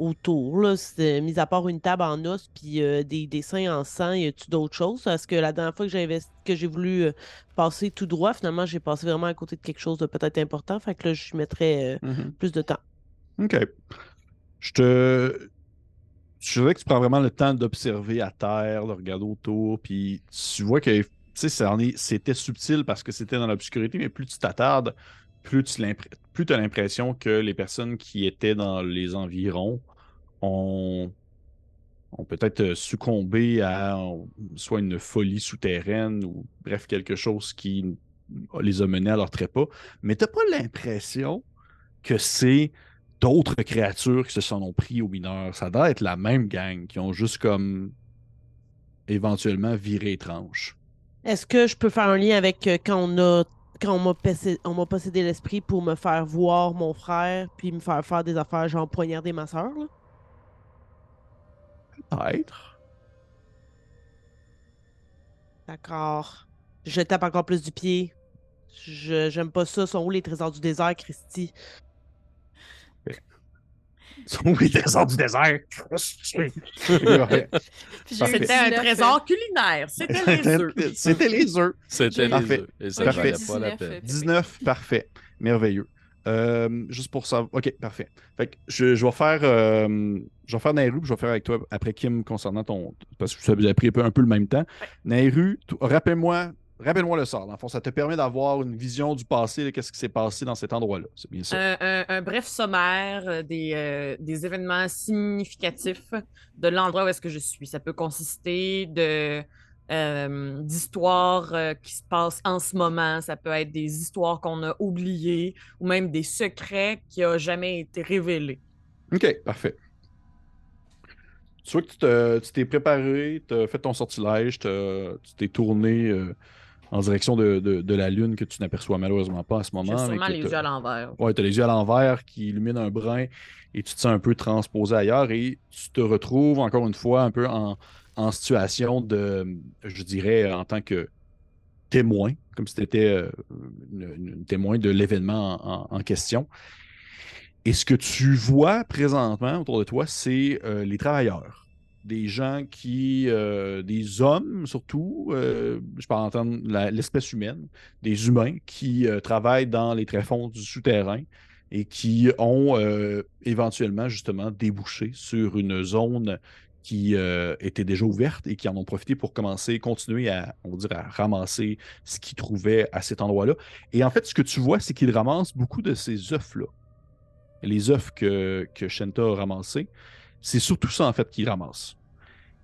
autour. Là. C'est- Mis à part une table en os, puis euh, des dessins en sang, y a-tu d'autres choses? Parce que la dernière fois que j'ai investi- que j'ai voulu euh, passer tout droit, finalement, j'ai passé vraiment à côté de quelque chose de peut-être important. Fait que là, je mettrais euh, plus de temps. OK. Je te. Je dirais que tu prends vraiment le temps d'observer à terre, de regarder autour, puis tu vois que c'était subtil parce que c'était dans l'obscurité, mais plus tu t'attardes, plus tu as l'impression que les personnes qui étaient dans les environs ont, peut-être succombé à euh, soit une folie souterraine ou bref, quelque chose qui les a menés à leur trépas. Mais tu pas l'impression que c'est d'autres créatures qui se sont ont pris aux mineurs. Ça doit être la même gang qui ont juste comme éventuellement viré étrange. Est-ce que je peux faire un lien avec euh, quand on a quand on m'a possédé, l'esprit pour me faire voir mon frère puis me faire faire des affaires genre poignarder ma soeur là? Peut-être. D'accord. Je tape encore plus du pied. Je j'aime pas ça. Sont où les trésors du désert, Christy? Les trésors du désert? C'était un 19, trésor culinaire. C'était les œufs. C'était les œufs. C'était les Parfait. œufs. Et ça Parfait. valait pas la 19, peine. 19, parfait. Merveilleux. Euh, juste pour ça. Ok, parfait. Fait que je, je vais faire. euh, je vais faire Nairu, puis je vais faire avec toi après Kim concernant ton. Parce que ça vous a pris un peu, un peu le même temps. Nairu, rappelle-moi. Rappelle-moi le sort. Fond, ça te permet d'avoir une vision du passé, de qu'est-ce qui s'est passé dans cet endroit-là. C'est bien ça. Un, un- un bref sommaire euh, des, euh, des événements significatifs de l'endroit où est-ce que je suis. Ça peut consister de euh, d'histoires euh, qui se passent en ce moment. Ça peut être des histoires qu'on a oubliées ou même des secrets qui n'ont jamais été révélés. Ok, parfait. Tu vois que tu te- tu t'es préparé, tu as fait ton sortilège, tu t'es tourné euh, en direction de, de- de la lune que tu n'aperçois malheureusement pas à ce moment. sûrement les yeux à l'envers. Ouais, tu as les yeux à l'envers qui illuminent un brin et tu te sens un peu transposé ailleurs et tu te retrouves encore une fois un peu en, en situation de, je dirais, en tant que témoin, comme si tu étais une, une témoin de l'événement en, en- en question. Et ce que tu vois présentement autour de toi, c'est euh, les travailleurs. Des gens qui, euh, des hommes surtout, euh, je peux entendre l'espèce humaine, des humains qui euh, travaillent dans les tréfonds du souterrain et qui ont éventuellement justement débouché sur une zone qui était déjà ouverte et qui en ont profité pour commencer, continuer à, on va dire, à ramasser ce qu'ils trouvaient à cet endroit-là. Et en fait, ce que tu vois, c'est qu'ils ramassent beaucoup de ces œufs-là. Les œufs que, que Shenta a ramassés, c'est surtout ça, en fait, qu'ils ramassent.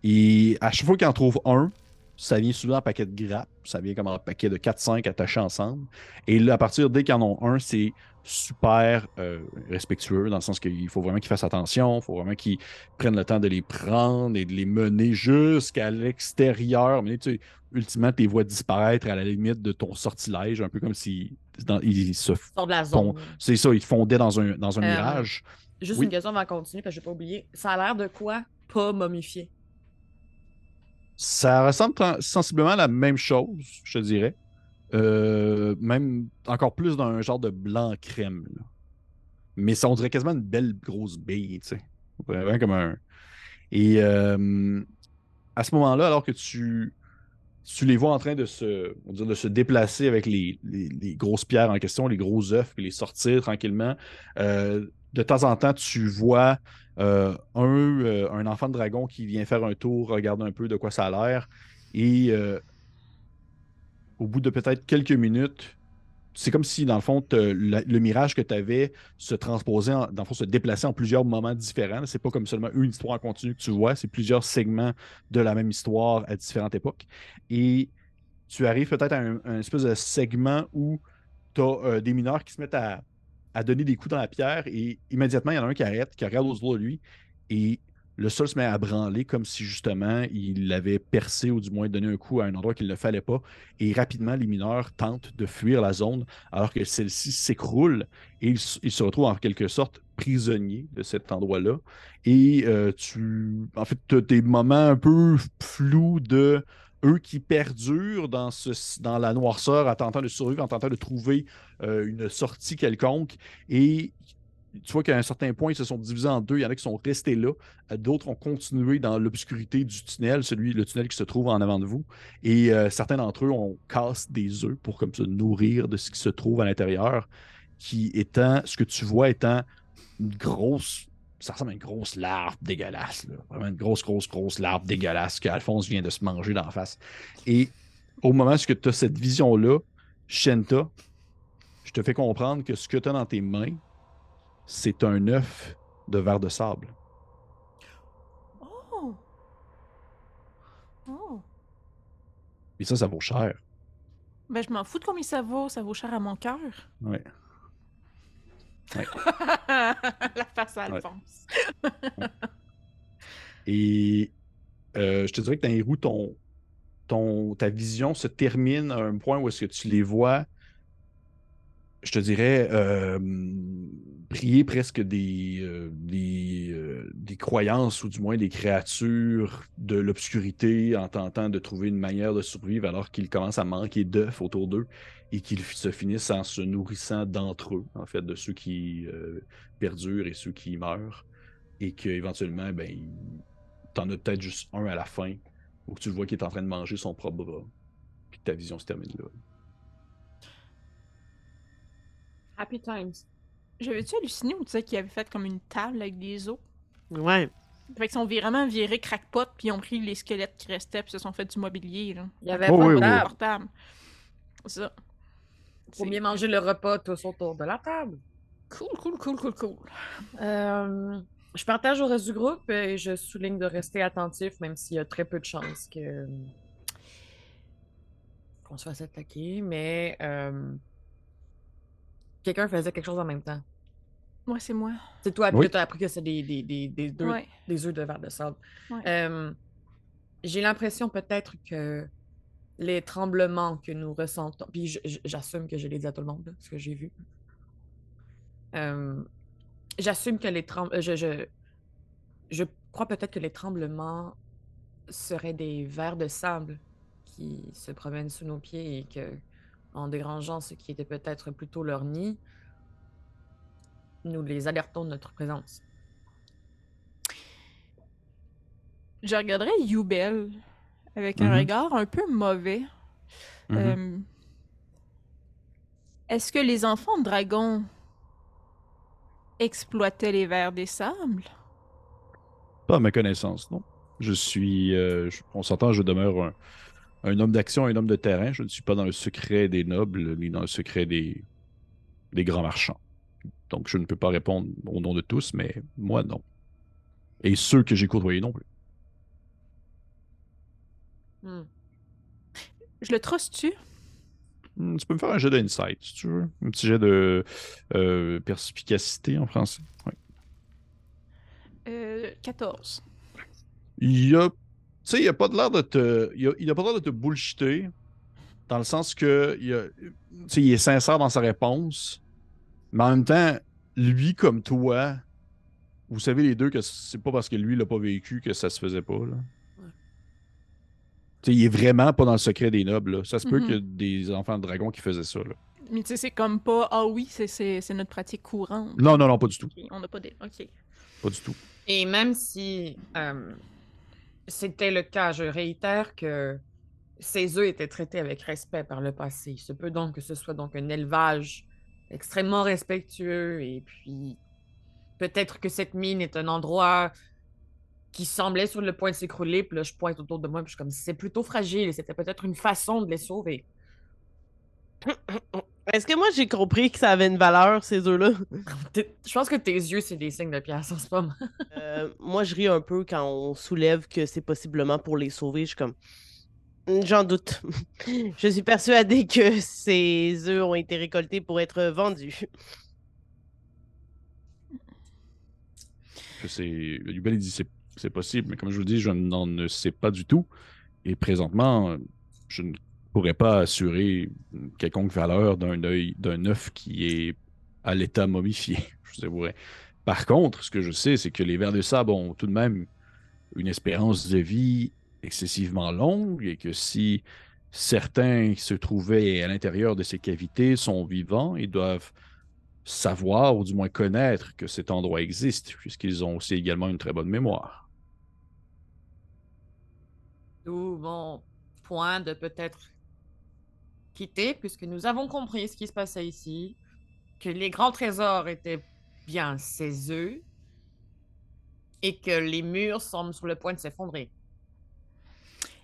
Et à chaque fois qu'ils en trouvent un, ça vient souvent en paquet de grappes. Ça vient comme en paquet de 4-5 attachés ensemble. Et là, à partir dès qu'ils en ont un, c'est super euh, respectueux, dans le sens qu'il faut vraiment qu'ils fassent attention, il faut vraiment qu'ils prennent le temps de les prendre et de les mener jusqu'à l'extérieur. Mais tu sais, ultimement, tu les vois disparaître à la limite de ton sortilège, un peu comme si dans- ils se Sort de la font- zone. c'est ça, ils fondaient dans un, dans un Euh, mirage. Juste oui. une question avant de continuer, parce que je n'ai pas oublié. Ça a l'air de quoi pas momifié? Ça ressemble sensiblement à la même chose, je te dirais. Euh, même encore plus dans un genre de blanc crème. là. Mais ça, on dirait quasiment une belle grosse bille, tu sais. Vraiment comme un. Et euh, à ce moment-là, alors que tu, tu les vois en train de se, on va dire, de se déplacer avec les, les- les grosses pierres en question, les gros œufs, puis les sortir tranquillement, euh, de temps en temps, tu vois euh, un, euh, un enfant de dragon qui vient faire un tour, regarde un peu de quoi ça a l'air, et euh, au bout de peut-être quelques minutes, c'est comme si, dans le fond, le mirage que tu avais se transposait, en- dans le fond, se déplaçait en plusieurs moments différents. C'est pas comme seulement une histoire en continu que tu vois, c'est plusieurs segments de la même histoire à différentes époques. Et tu arrives peut-être à un, un espèce de segment où tu as des mineurs qui se mettent à, à donner des coups dans la pierre et immédiatement, il y en a un qui arrête, qui regarde autour de lui et le sol se met à branler comme si justement il avait percé ou du moins donné un coup à un endroit qu'il ne fallait pas. Et rapidement, les mineurs tentent de fuir la zone alors que celle-ci s'écroule et ils se retrouvent en quelque sorte prisonniers de cet endroit-là. Et euh, tu. En fait, tu as des moments un peu flous de eux qui perdurent dans, la noirceur en tentant de survivre, en tentant de trouver euh, une sortie quelconque. Et tu vois qu'à un certain point, ils se sont divisés en deux. Il y en a qui sont restés là. Euh, D'autres ont continué dans l'obscurité du tunnel, celui, le tunnel qui se trouve en avant de vous. Et euh, certains d'entre eux, on casse des œufs pour comme se nourrir de ce qui se trouve à l'intérieur, qui étant, ce que tu vois étant une grosse, ça ressemble à une grosse larve dégueulasse. là. Vraiment une grosse, grosse, grosse larve dégueulasse qu'Alphonse vient de se manger d'en face. Et au moment où tu as cette vision-là, Shenta, je te fais comprendre que ce que tu as dans tes mains, c'est un œuf de verre de sable. Oh! Oh! Et ça, ça vaut cher. Ben, je m'en fous de combien ça vaut. Ça vaut cher à mon cœur. Ouais. La face à Ouais. Alphonse. Et euh, je te dirais que dans les roues, ton, ton, ta vision se termine à un point où est-ce que tu les vois, je te dirais, euh, prier presque des, euh, des, euh, des croyances ou du moins des créatures de l'obscurité en tentant de trouver une manière de survivre alors qu'ils commencent à manquer d'œufs autour d'eux et qu'ils se finissent en se nourrissant d'entre eux, en fait, de ceux qui euh, perdurent et ceux qui meurent et qu'éventuellement, ben, t'en as peut-être juste un à la fin où tu le vois qu'il est en train de manger son propre bras. Puis que ta vision se termine là. Happy times. J'avais-tu halluciné ou tu disais qu'il avait fait comme une table avec des os? Ouais. Fait qu'ils sont vraiment virés crackpot, puis ils ont pris les squelettes qui restaient, puis se sont fait du mobilier, là. Il y avait Oh, pas oui, de oui. table. Confortable. C'est ça. Pour bien manger le repas tous autour de la table. Cool, cool, cool, cool, cool. Euh, je partage au reste du groupe et je souligne de rester attentif, même s'il y a très peu de chances que qu'on se fasse attaquer, mais euh, quelqu'un faisait quelque chose en même temps. Ouais, c'est moi. C'est toi, puis Oui. tu as appris que c'est des, des, des, des, œufs- Ouais. des œufs de verre de sable. Ouais. Euh, J'ai l'impression peut-être que les tremblements que nous ressentons, puis j'assume que je l'ai dit à tout le monde, ce que j'ai vu. Euh, j'assume que les tremblements. Je, je, je crois peut-être que les tremblements seraient des vers de sable qui se promènent sous nos pieds et que, en dérangeant ce qui était peut-être plutôt leur nid, nous les alertons de notre présence. Je regarderais Youbel avec un Mhm. regard un peu mauvais. Mhm. Euh, Est-ce que les enfants de dragon exploitaient les vers des sables? Pas à ma connaissance, non. Je suis. euh, je- on s'entend, je demeure un, un homme d'action, un homme de terrain. Je ne suis pas dans le secret des nobles, ni dans le secret des, des grands marchands. Donc, je ne peux pas répondre au nom de tous, mais moi, non. Et ceux que j'ai côtoyés non plus. Hmm. Je le truste-tu? Hmm, Tu peux me faire un jet d'insight, si tu veux. Un petit jet de euh, perspicacité en français. Ouais. Euh, 14. Il a. Tu sais, il a pas de l'air de te. Il a, il a pas l'air de te bullshiter. Dans le sens que. Il, a- il est sincère dans sa réponse. Mais en même temps, lui comme toi, vous savez les deux que c'est pas parce que lui l'a pas vécu que ça se faisait pas. Là. Il est vraiment pas dans le secret des nobles. là. Ça se peut Mhm. qu'il y ait des enfants de dragon qui faisaient ça. là. Mais tu sais, c'est comme pas, ah oui, c'est- c'est c'est notre pratique courante. Non, non, non, pas du tout. On n'a pas des. Ok. Pas du tout. Et même si euh, c'était le cas, je réitère que ces œufs étaient traités avec respect par le passé. Il se peut donc que ce soit donc un élevage extrêmement respectueux et puis peut-être que cette mine est un endroit qui semblait sur le point de s'écrouler. Puis là, je pointe autour de moi, puis je suis comme c'est plutôt fragile et c'était peut-être une façon de les sauver. Est-ce que moi j'ai compris que ça avait une valeur, ces œufs-là? Je pense que tes yeux, c'est des signes de pièce en ce moment. Euh, moi, je ris un peu quand on soulève que c'est possiblement pour les sauver. Je suis comme. Hmm, J'en doute. je suis persuadée que ces œufs ont été récoltés pour être vendus. c'est. Yubel, il dit c'est c'est possible, mais comme je vous dis, je n'en ne sais pas du tout. Et présentement, je ne pourrais pas assurer quelconque valeur d'un d'un œuf qui est à l'état momifié. Je vous. Par contre, ce que je sais, c'est que les vers de sable ont tout de même une espérance de vie excessivement longue et que si certains qui se trouvaient à l'intérieur de ces cavités sont vivants, ils doivent savoir ou du moins connaître que cet endroit existe, puisqu'ils ont aussi également une très bonne mémoire. D'où mon point de peut-être quitter, puisque nous avons compris ce qui se passait ici, que les grands trésors étaient bien ces œufs, et que les murs semblent sur le point de s'effondrer.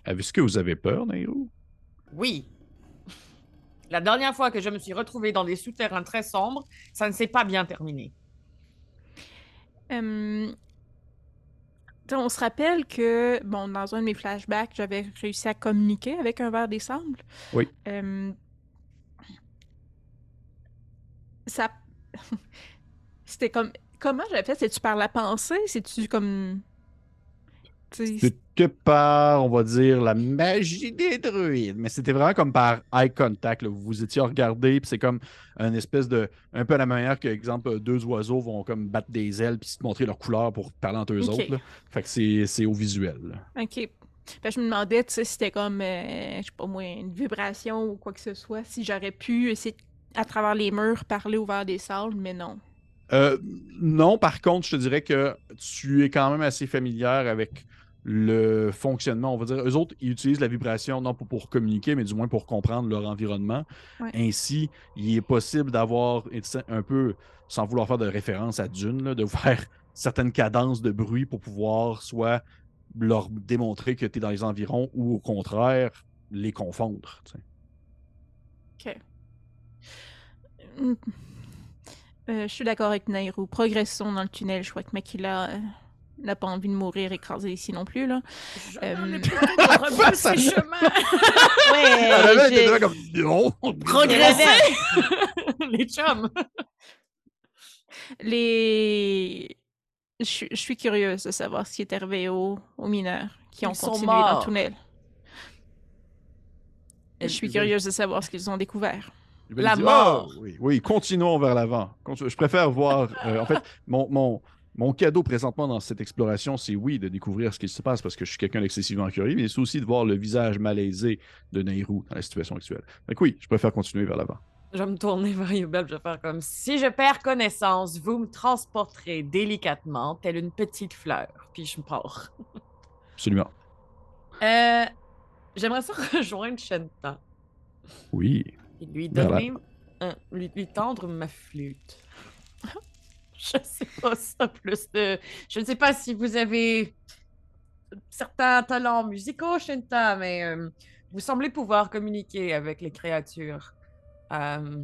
Est-ce que vous avez peur, Nairou? Oui. La dernière fois que je me suis retrouvée dans des souterrains très sombres, ça ne s'est pas bien terminé. Euh, t'sais, on se rappelle que, bon, dans un de mes flashbacks, j'avais réussi à communiquer avec un verre des sables. Oui. Euh, ça. C'était comme. Comment j'avais fait? C'est-tu par la pensée? C'est-tu comme. C'était par, on va dire, la magie des druides, mais c'était vraiment comme par eye contact. là. Vous vous étiez regardé, puis c'est comme un espèce de. Un peu à la manière que, exemple, deux oiseaux vont comme battre des ailes puis se montrer leur couleur pour parler entre eux autres. là. Fait que c'est au visuel. là. Ok. Fait que je me demandais, si c'était comme, euh, je sais pas moi, une vibration ou quoi que ce soit, si j'aurais pu essayer, à travers les murs, parler au verre des sables, mais non. Euh, non, par contre, je te dirais que tu es quand même assez familière avec le fonctionnement. On va dire, eux autres, ils utilisent la vibration non pas pour communiquer, mais du moins pour comprendre leur environnement. Ouais. Ainsi, il est possible d'avoir un peu, sans vouloir faire de référence à Dune, là, de faire certaines cadences de bruit pour pouvoir soit leur démontrer que tu es dans les environs ou au contraire, les confondre. Ok. Euh, je suis d'accord avec Nairou. Progressons dans le tunnel. Je crois que Makila euh, n'a pas envie de mourir écrasée ici non plus. Là. Euh, m'en ai plutôt de repousser ça- chemin. Ouais, comme non. Progresser! Les chums! Les... Je, suis- je suis curieuse de savoir ce qui est arrivé aux, aux mineurs qui ont Ils continué dans le tunnel. Je suis curieuse de savoir ce qu'ils ont découvert. La mort. Ah, oui, oui, continuons vers l'avant. Je préfère voir. euh, en fait, mon, mon, mon cadeau présentement dans cette exploration, c'est oui, de découvrir ce qui se passe parce que je suis quelqu'un d'excessivement curieux, mais c'est aussi de voir le visage malaisé de Nairou dans la situation actuelle. Donc oui, je préfère continuer vers l'avant. Je vais me tourner vers Yubel, je vais faire comme si je perds connaissance, vous me transporterez délicatement, telle une petite fleur, puis je me pars. Absolument. Euh, J'aimerais ça rejoindre Shenta Oui. et lui donner, un- lui, lui tendre ma flûte. je ne sais pas si vous avez certains talents musicaux, Shenta, mais euh, vous semblez pouvoir communiquer avec les créatures. Euh,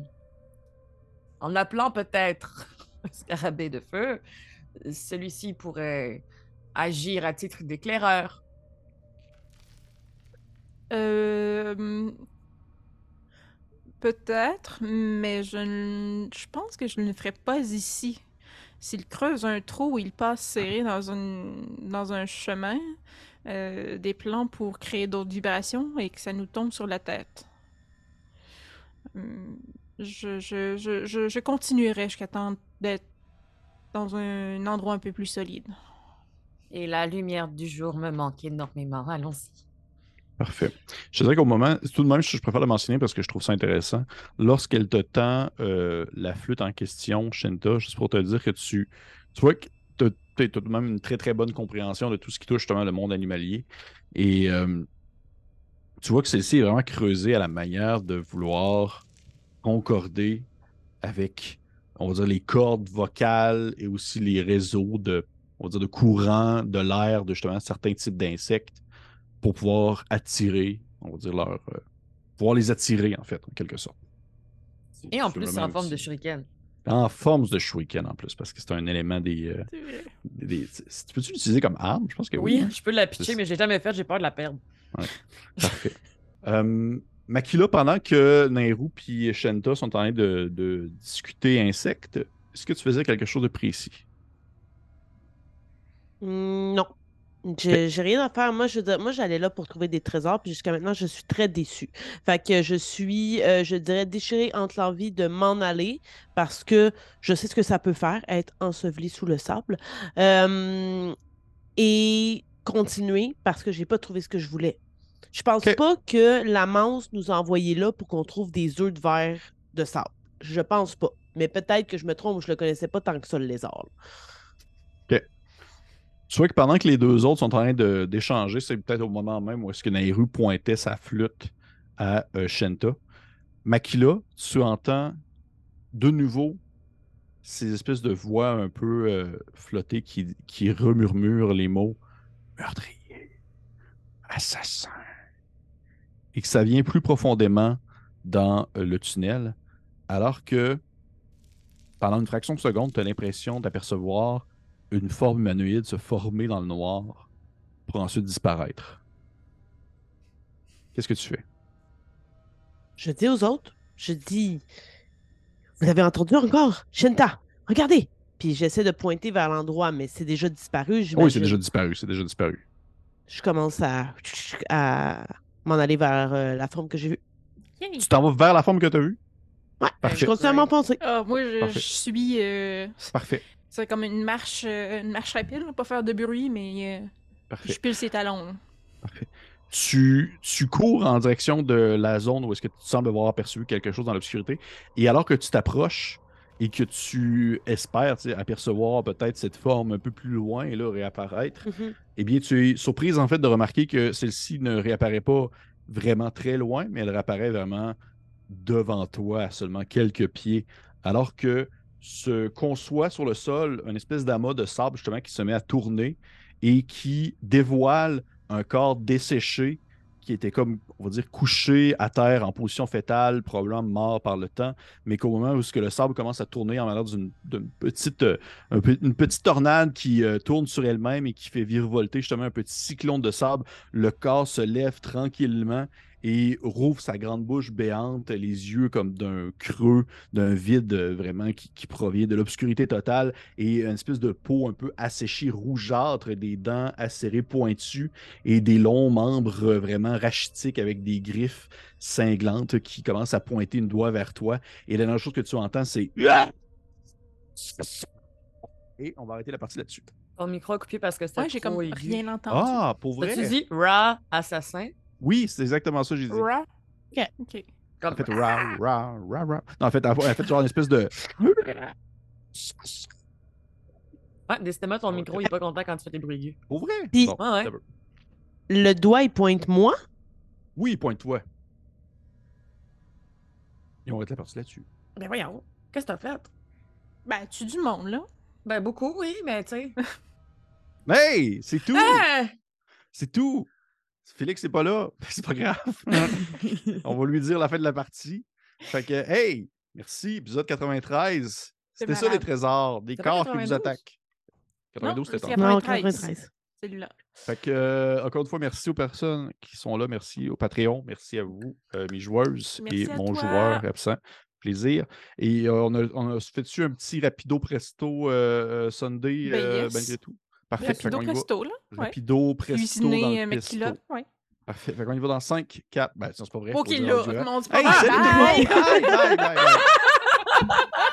en appelant peut-être un scarabée de feu, celui-ci pourrait agir à titre d'éclaireur. Euh, Peut-être, mais je, je pense que je ne le ferai pas ici. S'il creuse un trou, il passe serré dans, un chemin, euh, des plans pour créer d'autres vibrations et que ça nous tombe sur la tête. Hum, je, je, je continuerai jusqu'à temps d'être dans un endroit un peu plus solide. Et la lumière du jour me manque énormément. Allons-y. Parfait. Je dirais qu'au moment, tout de même, je préfère le mentionner parce que je trouve ça intéressant. Lorsqu'elle te tend euh, la flûte en question, Shinta, juste pour te dire que tu, tu vois que tu as, tout de même une très très bonne compréhension de tout ce qui touche justement le monde animalier. Et euh, tu vois que celle-ci est vraiment creusée à la manière de vouloir concorder avec, on va dire, les cordes vocales et aussi les réseaux de, on va dire, de de l'air de justement certains types d'insectes pour pouvoir attirer, on va dire, leur. euh, pouvoir les attirer, en fait, en quelque sorte. Et en plus, c'est en forme aussi- de shuriken. En forme de shuriken, en plus, parce que c'est un élément des. euh, des- des- peux-tu l'utiliser comme arme? Je pense que oui. Oui, hein? je peux la C'est pitcher, ça. mais je l'ai jamais fait, j'ai peur de la perdre. Parfait. Euh, Makila, pendant que Nairou et Shenta sont en train de, de discuter insectes, est-ce que tu faisais quelque chose de précis? Hmm, Non. J'ai rien à faire. Moi, je, moi, j'allais là pour trouver des trésors, puis jusqu'à maintenant, je suis très déçue. Fait que je suis, euh, je dirais, déchirée entre l'envie de m'en aller parce que je sais ce que ça peut faire, être enseveli sous le sable, euh, et continuer parce que j'ai pas trouvé ce que je voulais. Je pense pas que la manse nous a envoyés là pour qu'on trouve des œufs de verre de sable. Je pense pas. Mais peut-être que je me trompe, je le connaissais pas tant que ça, le lézard. là. Tu vois que pendant que les deux autres sont en train d'échanger, c'est peut-être au moment même où est-ce que Nairu pointait sa flûte à euh, Shenta. Makila, tu entends de nouveau ces espèces de voix un peu euh, flottées qui, qui remurmurent les mots meurtrier, assassin. Et que ça vient plus profondément dans euh, le tunnel, alors que pendant une fraction de seconde, tu as l'impression d'apercevoir une forme humanoïde se former dans le noir pour ensuite disparaître. Qu'est-ce que tu fais? Je dis aux autres, je dis, vous avez entendu encore? Shenta, regardez! Puis j'essaie de pointer vers l'endroit, mais c'est déjà disparu, Oui, c'est déjà disparu, c'est déjà disparu. Je commence à, à m'en aller vers euh, la forme que j'ai vue. Tu t'en vas vers la forme que tu as vue? Ouais, Parfait. je continue à m'en penser. Ah, moi, je, je suis. euh, Parfait, c'est comme une marche, euh, une marche rapide, là, pas faire de bruit, mais euh, parfait, je pile ses talons. là. parfait. Tu, tu cours en direction de la zone où est-ce que tu sembles avoir aperçu quelque chose dans l'obscurité. Et alors que tu t'approches, et que tu espères apercevoir peut-être cette forme un peu plus loin et là réapparaître, Mhm. eh bien, tu es surprise en fait de remarquer que celle-ci ne réapparaît pas vraiment très loin, mais elle réapparaît vraiment devant toi, à seulement quelques pieds, alors que se conçoit sur le sol une espèce d'amas de sable justement qui se met à tourner et qui dévoile un corps desséché qui était comme, on va dire, couché à terre en position fétale, probablement mort par le temps, mais qu'au moment où ce que le sable commence à tourner en manière d'une petite, euh, petite tornade qui euh, tourne sur elle-même et qui fait virevolter justement un petit cyclone de sable, le corps se lève tranquillement et rouvre sa grande bouche béante, les yeux comme d'un creux, d'un vide euh, vraiment qui, qui provient de l'obscurité totale et une espèce de peau un peu asséchée, rougeâtre, des dents acérées pointues et des longs membres euh, vraiment rachitiques avec des griffes cinglantes qui commencent à pointer une doigt vers toi. Et la dernière chose que tu entends, c'est et on va arrêter la partie là-dessus. Ton micro a coupé parce que c'était Ouais, j'ai comme aigu. rien entendu. Ah, pour vrai? T'as-tu dit Ra assassin? Oui, c'est exactement ça que j'ai dit. Ra? Ok. Ok. Comme En fait, ra, ra, ra, ra. Non, en fait, en fait, genre une espèce de. Ouais, décidément, ton micro, il est pas content quand tu fais des bruits aigus. Pour vrai? Puis- Bon, Ouais. Le doigt, il pointe moi. Oui, pointe-toi. Et on va être la partie là-dessus. Ben voyons, qu'est-ce que t'as fait? Ben, tu du monde, là. Ben beaucoup, oui, mais tu sais. Hey! C'est tout! Ah! C'est tout! Félix n'est pas là. C'est pas grave. on va lui dire la fin de la partie. Fait que, hey! Merci, épisode 93. C'était ça les trésors, des corps qui vous 92? attaquent. 92, c'était c'est tantôt. Non, 93. 93. Celui-là. Fait que, euh, encore une fois, merci aux personnes qui sont là. Merci au Patreon. Merci à vous, euh, mes joueuses Merci et mon toi. joueur absent. Plaisir. Et euh, on, a, on a fait dessus un petit rapido presto Sunday, Ben, euh, yes. malgré tout. Parfait. Fait Rapido y va. presto, là. Rapido presto dans Cuisiner le euh. Ouais. Parfait. Fait qu'on y va dans 5, 4. Ben, ça, c'est pas vrai. Ok, là. Mon, Hey, mal. salut tout le monde! Bye, bye, bye, bye.